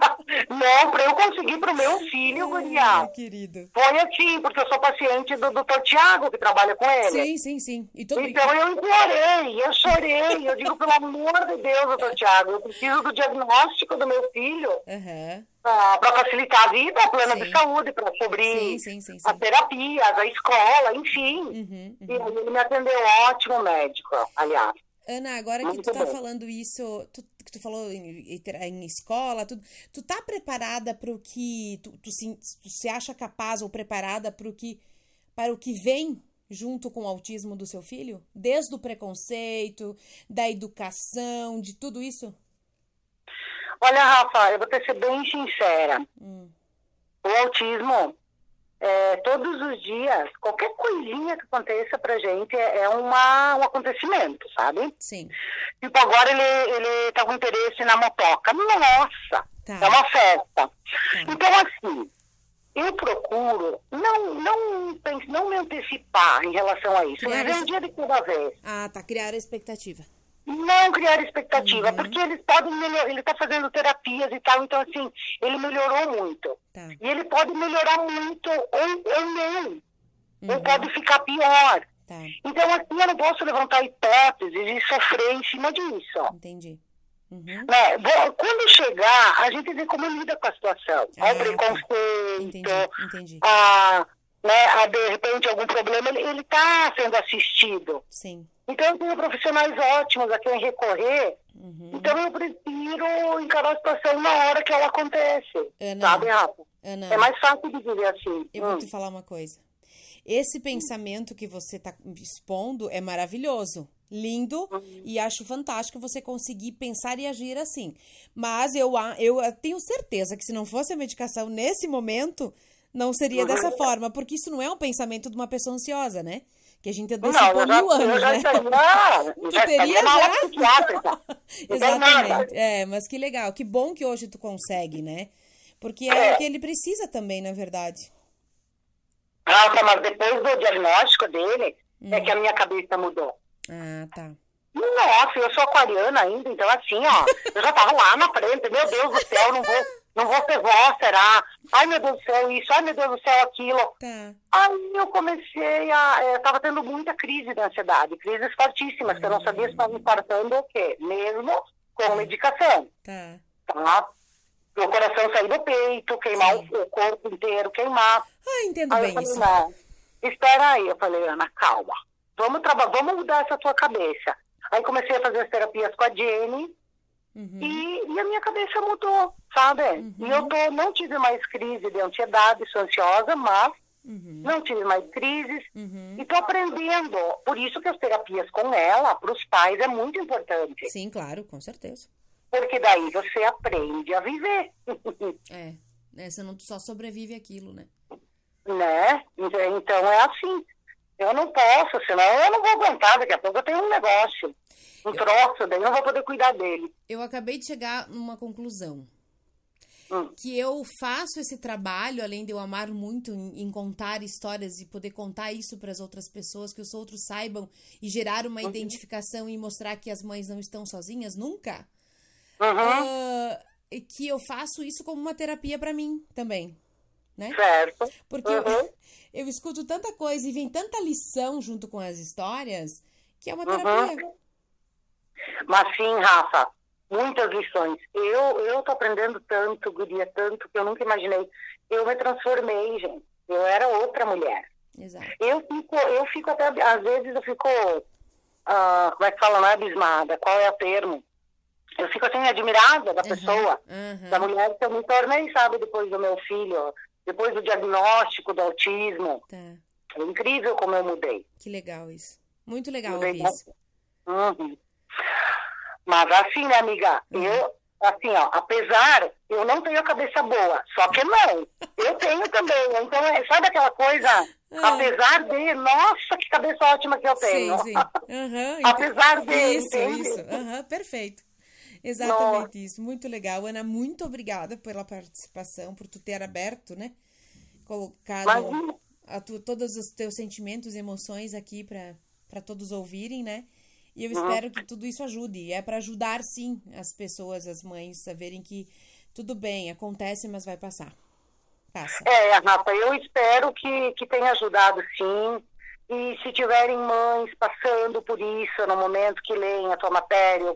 S3: não, para eu conseguir pro meu filho, Guria.
S1: Querido.
S3: Foi assim, porque eu sou paciente do doutor Tiago, que trabalha com ele.
S1: Sim, sim, sim. E.
S3: Então eu implorei, eu chorei, eu digo, pelo amor de Deus, doutor Tiago, eu preciso do diagnóstico do meu filho
S1: Aham.
S3: para facilitar a vida, plano
S1: Sim.
S3: de saúde, para cobrir
S1: Sim, sim,
S3: as terapias, a escola, enfim.
S1: Uhum,
S3: E aí ele me atendeu ótimo médico, aliás.
S1: Ana, agora que tu tá
S3: bom.
S1: falando isso, tu, que tu falou em, em- escola, tudo, tu tá preparada para o que tu, tu, se, tu se acha capaz ou preparada para o que para o que vem junto com o autismo do seu filho? Desde o preconceito, da educação, de tudo isso?
S3: Olha, Rafa, eu vou ter que ser bem sincera.
S1: Hum.
S3: O autismo é, todos os dias, qualquer coisinha que aconteça pra gente é, é uma, um acontecimento, sabe?
S1: Sim.
S3: Tipo, agora ele, ele tá com interesse na motoca. Nossa!
S1: Tá.
S3: É uma festa. Então, assim, eu procuro não, não, não me antecipar em relação a isso.
S1: Criar
S3: Viver
S1: essa-
S3: um dia de cada vez.
S1: Ah, tá. Criar a expectativa.
S3: Não criar expectativa,
S1: Uhum.
S3: porque eles podem melhorar, ele está fazendo terapias e tal, então assim, ele melhorou muito.
S1: Tá.
S3: E ele pode melhorar muito ou, ou não. Ou
S1: Uhum.
S3: pode ficar pior.
S1: Tá.
S3: Então, assim, eu não posso levantar hipóteses e sofrer em cima disso.
S1: Entendi. Uhum.
S3: Né? Bom, Quando chegar, a gente vê como lida com a situação.
S1: Ah,
S3: Ao preconceito,
S1: Entendi. Entendi.
S3: a, né, a de repente algum problema, ele está sendo assistido.
S1: Sim.
S3: Então, eu tenho profissionais ótimos a quem recorrer.
S1: Uhum.
S3: Então, eu prefiro encarar a situação na hora que ela acontece.
S1: Ana,
S3: Sabe, Rafa?
S1: Ana,
S3: É mais fácil de viver assim.
S1: eu vou
S3: Hum.
S1: te falar uma coisa. Esse pensamento que você está expondo é maravilhoso, lindo
S3: Uhum.
S1: e acho fantástico você conseguir pensar e agir assim. Mas eu, eu tenho certeza que se não fosse a medicação nesse momento, não seria
S3: Uhum.
S1: dessa forma, porque isso não é um pensamento de uma pessoa ansiosa, né? Que a gente antecipou
S3: já,
S1: mil anos,
S3: já
S1: né?
S3: não,
S1: Tu
S3: já
S1: teria já?
S3: nada.
S1: Exatamente. É, mas que legal. Que bom que hoje tu consegue, né? Porque é,
S3: É.
S1: o que ele precisa também, na verdade.
S3: Rafa, mas depois do diagnóstico dele,
S1: Hum.
S3: é que a minha cabeça mudou.
S1: Ah, tá.
S3: Nossa, eu sou aquariana ainda, então assim, ó, eu já tava lá na frente, meu Deus do céu, não vou, não vou ser vó, será? Ai, meu Deus do céu, isso, ai, meu Deus do céu, aquilo.
S1: Tá.
S3: Aí eu comecei a. Eu tava tendo muita crise de ansiedade, crises fortíssimas, que eu não sabia se estava me infartando ou o quê, mesmo com medicação,
S1: Tá.
S3: tá? O coração sair do peito, queimar o,
S1: Sim.
S3: o corpo inteiro, queimar.
S1: Ah, entendo
S3: Aí
S1: bem
S3: falei,
S1: isso.
S3: não, espera aí. Eu falei, Ana, calma. Vamos vamos mudar essa tua cabeça. Aí comecei a fazer as terapias com a Jenny
S1: Uhum.
S3: e, e a minha cabeça mudou, sabe? E eu tô, não tive mais crise de ansiedade, sou ansiosa, mas
S1: Uhum.
S3: não tive mais crises
S1: Uhum.
S3: e tô aprendendo. Por isso que as terapias com ela, para os pais, é muito importante.
S1: Sim, claro, com certeza.
S3: Porque daí você aprende a viver,
S1: É. né? Senão tu só sobrevive aquilo, né?
S3: né? Então é assim. Eu não posso, senão eu não vou aguentar. Daqui a pouco eu tenho um negócio, um troço, daí eu não vou poder cuidar dele.
S1: Eu acabei de chegar numa conclusão.
S3: Hum.
S1: Que eu faço esse trabalho, além de eu amar muito em, em contar histórias e poder contar isso para as outras pessoas, que os outros saibam e gerar uma identificação e mostrar que as mães não estão sozinhas nunca.
S3: Uhum,
S1: e que eu faço isso como uma terapia para mim também, né?
S3: certo.
S1: Porque eu,
S3: Uhum.
S1: eu escuto tanta coisa e vem tanta lição junto com as histórias que é uma
S3: Uhum.
S1: terapia.
S3: Mas sim, Rafa, muitas lições. Eu, eu tô aprendendo tanto, guria, tanto, que eu nunca imaginei. Eu me transformei, gente. Eu era outra mulher.
S1: Exato.
S3: Eu fico, eu fico até, às vezes eu fico, ah, como é que fala, não é abismada, qual é o termo? Eu fico assim, admirada da pessoa,
S1: Aham.
S3: da mulher que eu me tornei, sabe, depois do meu filho, depois do diagnóstico do autismo.
S1: Tá.
S3: É incrível como eu mudei.
S1: Que legal isso. Muito legal
S3: Mudei
S1: isso.
S3: Uhum. Mas assim, né, amiga,
S1: Uhum.
S3: eu, assim, ó, apesar, eu não tenho a cabeça boa, só que não, eu tenho também, então, é, sabe aquela coisa,
S1: Ah.
S3: apesar de, nossa, que cabeça ótima que eu
S1: Sim,
S3: tenho.
S1: sim. Aham, ent-
S3: Apesar de,
S1: Isso,
S3: entende?
S1: isso. Aham, perfeito. Exatamente isso. Muito legal. Ana, muito obrigada pela participação, por tu ter aberto, né? Colocado tu- todos os teus sentimentos e emoções aqui para todos ouvirem, né? E eu espero que tudo isso ajude. É para ajudar, sim, as pessoas, as mães, a verem que tudo bem, acontece, mas vai passar. Passa.
S3: É, Rafa, eu espero que, que tenha ajudado sim. E se tiverem mães passando por isso no momento que leem a tua matéria, ou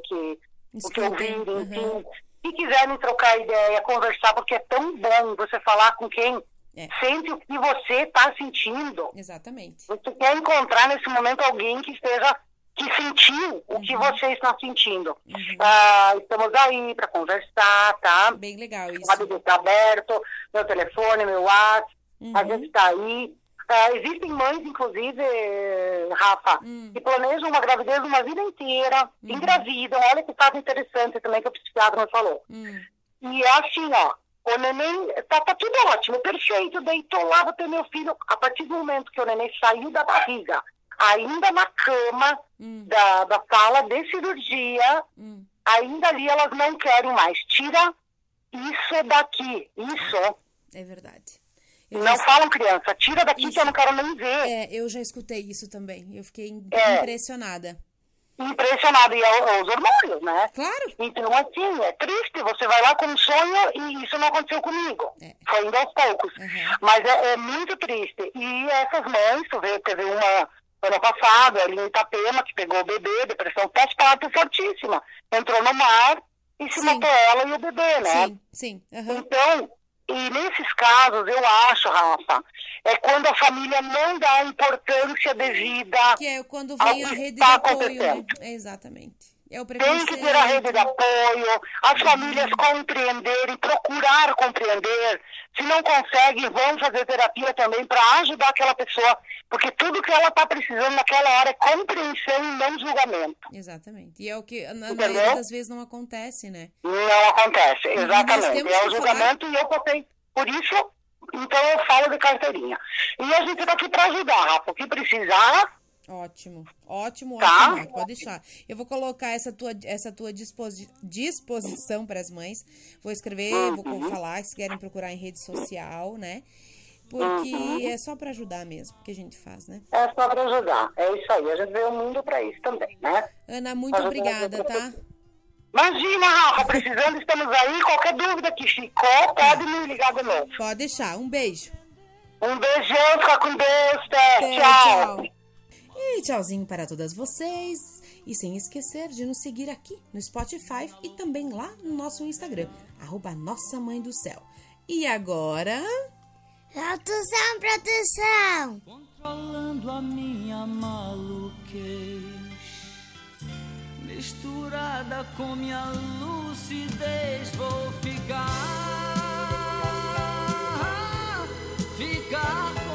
S3: que, o que
S1: Escutem.
S3: ouvirem,
S1: Aham.
S3: enfim, se quiserem trocar ideia, conversar, porque é tão bom você falar com quem
S1: É.
S3: sente o que você está sentindo.
S1: Exatamente.
S3: Você quer encontrar nesse momento alguém que esteja, que sentiu o que você está sentindo.
S1: Uhum.
S3: Ah, estamos aí para conversar, tá?
S1: Bem legal isso.
S3: Pode deixar aberto, meu telefone, meu WhatsApp, a
S1: Uhum.
S3: gente está aí. Ah, existem mães, inclusive, Rafa,
S1: Hum.
S3: que planejam uma gravidez uma vida inteira, engravidam. Olha que fato interessante também que o psiquiatra me falou.
S1: Hum,
S3: E é assim, ó, O neném, tá, tá tudo ótimo, perfeito, deitou lá, vou ter meu filho. A partir do momento que o neném saiu da barriga, ainda na cama
S1: Hum.
S3: da, da sala de cirurgia,
S1: Hum.
S3: ainda ali elas não querem mais. Tira isso daqui, isso.
S1: É verdade. Eu
S3: Não
S1: já,
S3: falam criança, tira daqui que
S1: Isso.
S3: eu não quero nem ver.
S1: é, eu já escutei isso também. Eu fiquei
S3: É.
S1: impressionada.
S3: Impressionado, e é o- os hormônios, né?
S1: Claro.
S3: Então, assim, é triste, você vai lá com um sonho e isso não aconteceu comigo.
S1: É.
S3: Foi indo aos poucos.
S1: Aham.
S3: Mas é, é muito triste. E essas mães, tu vê, teve uma ano passado, ali em Itapema, que pegou o bebê, depressão pós-parto fortíssima. Entrou no mar e se
S1: Sim.
S3: matou ela e o bebê, né?
S1: Sim, sim. aham.
S3: Então, e nesses casos, eu acho, Rafa, é quando a família não dá a importância devida.
S1: Que é quando vem a
S3: Algo
S1: rede de apoio, né? exatamente. É
S3: Tem que ter a rede de apoio, as famílias compreenderem, procurar compreender. Se não conseguem, vão fazer terapia também para ajudar aquela pessoa, porque tudo que ela está precisando naquela hora é compreensão e não julgamento.
S1: Exatamente. E é o que na
S3: Entendeu?
S1: maioria das vezes não acontece, né?
S3: Não acontece, exatamente. É o julgamento e eu passei por isso, então eu falo de carteirinha. E a gente está aqui para ajudar, Rafa. O que precisar,
S1: Ótimo, ótimo,
S3: Tá.
S1: ótimo, pode deixar. Eu vou colocar essa tua, essa tua disposi- disposição para as mães. Vou escrever, vou
S3: Uhum.
S1: co- falar se querem procurar em rede social, né? Porque
S3: Uhum.
S1: é só para ajudar mesmo que a gente faz, né?
S3: é só para ajudar. É isso aí. A gente vê o mundo para isso também, né?
S1: Ana, muito obrigada, tá?
S3: Imagina, Rafa, precisando, estamos aí. Qualquer dúvida que ficou, pode me ligar de novo.
S1: Pode deixar. Um beijo.
S3: Um beijão, fica com Deus, Té. Tchau.
S1: tchau. E tchauzinho para todas vocês. E sem esquecer de nos seguir aqui no Spotify e também lá no nosso Instagram, arroba Nossa Mãe do Céu. E agora.
S2: Produção, produção.
S4: Controlando a minha maluquez Misturada com minha lucidez Vou ficar Ficar com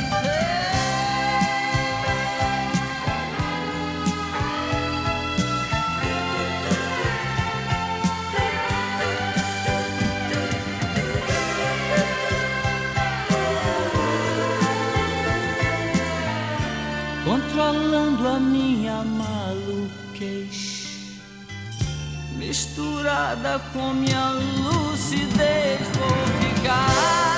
S4: Misturada com minha lucidez, vou ficar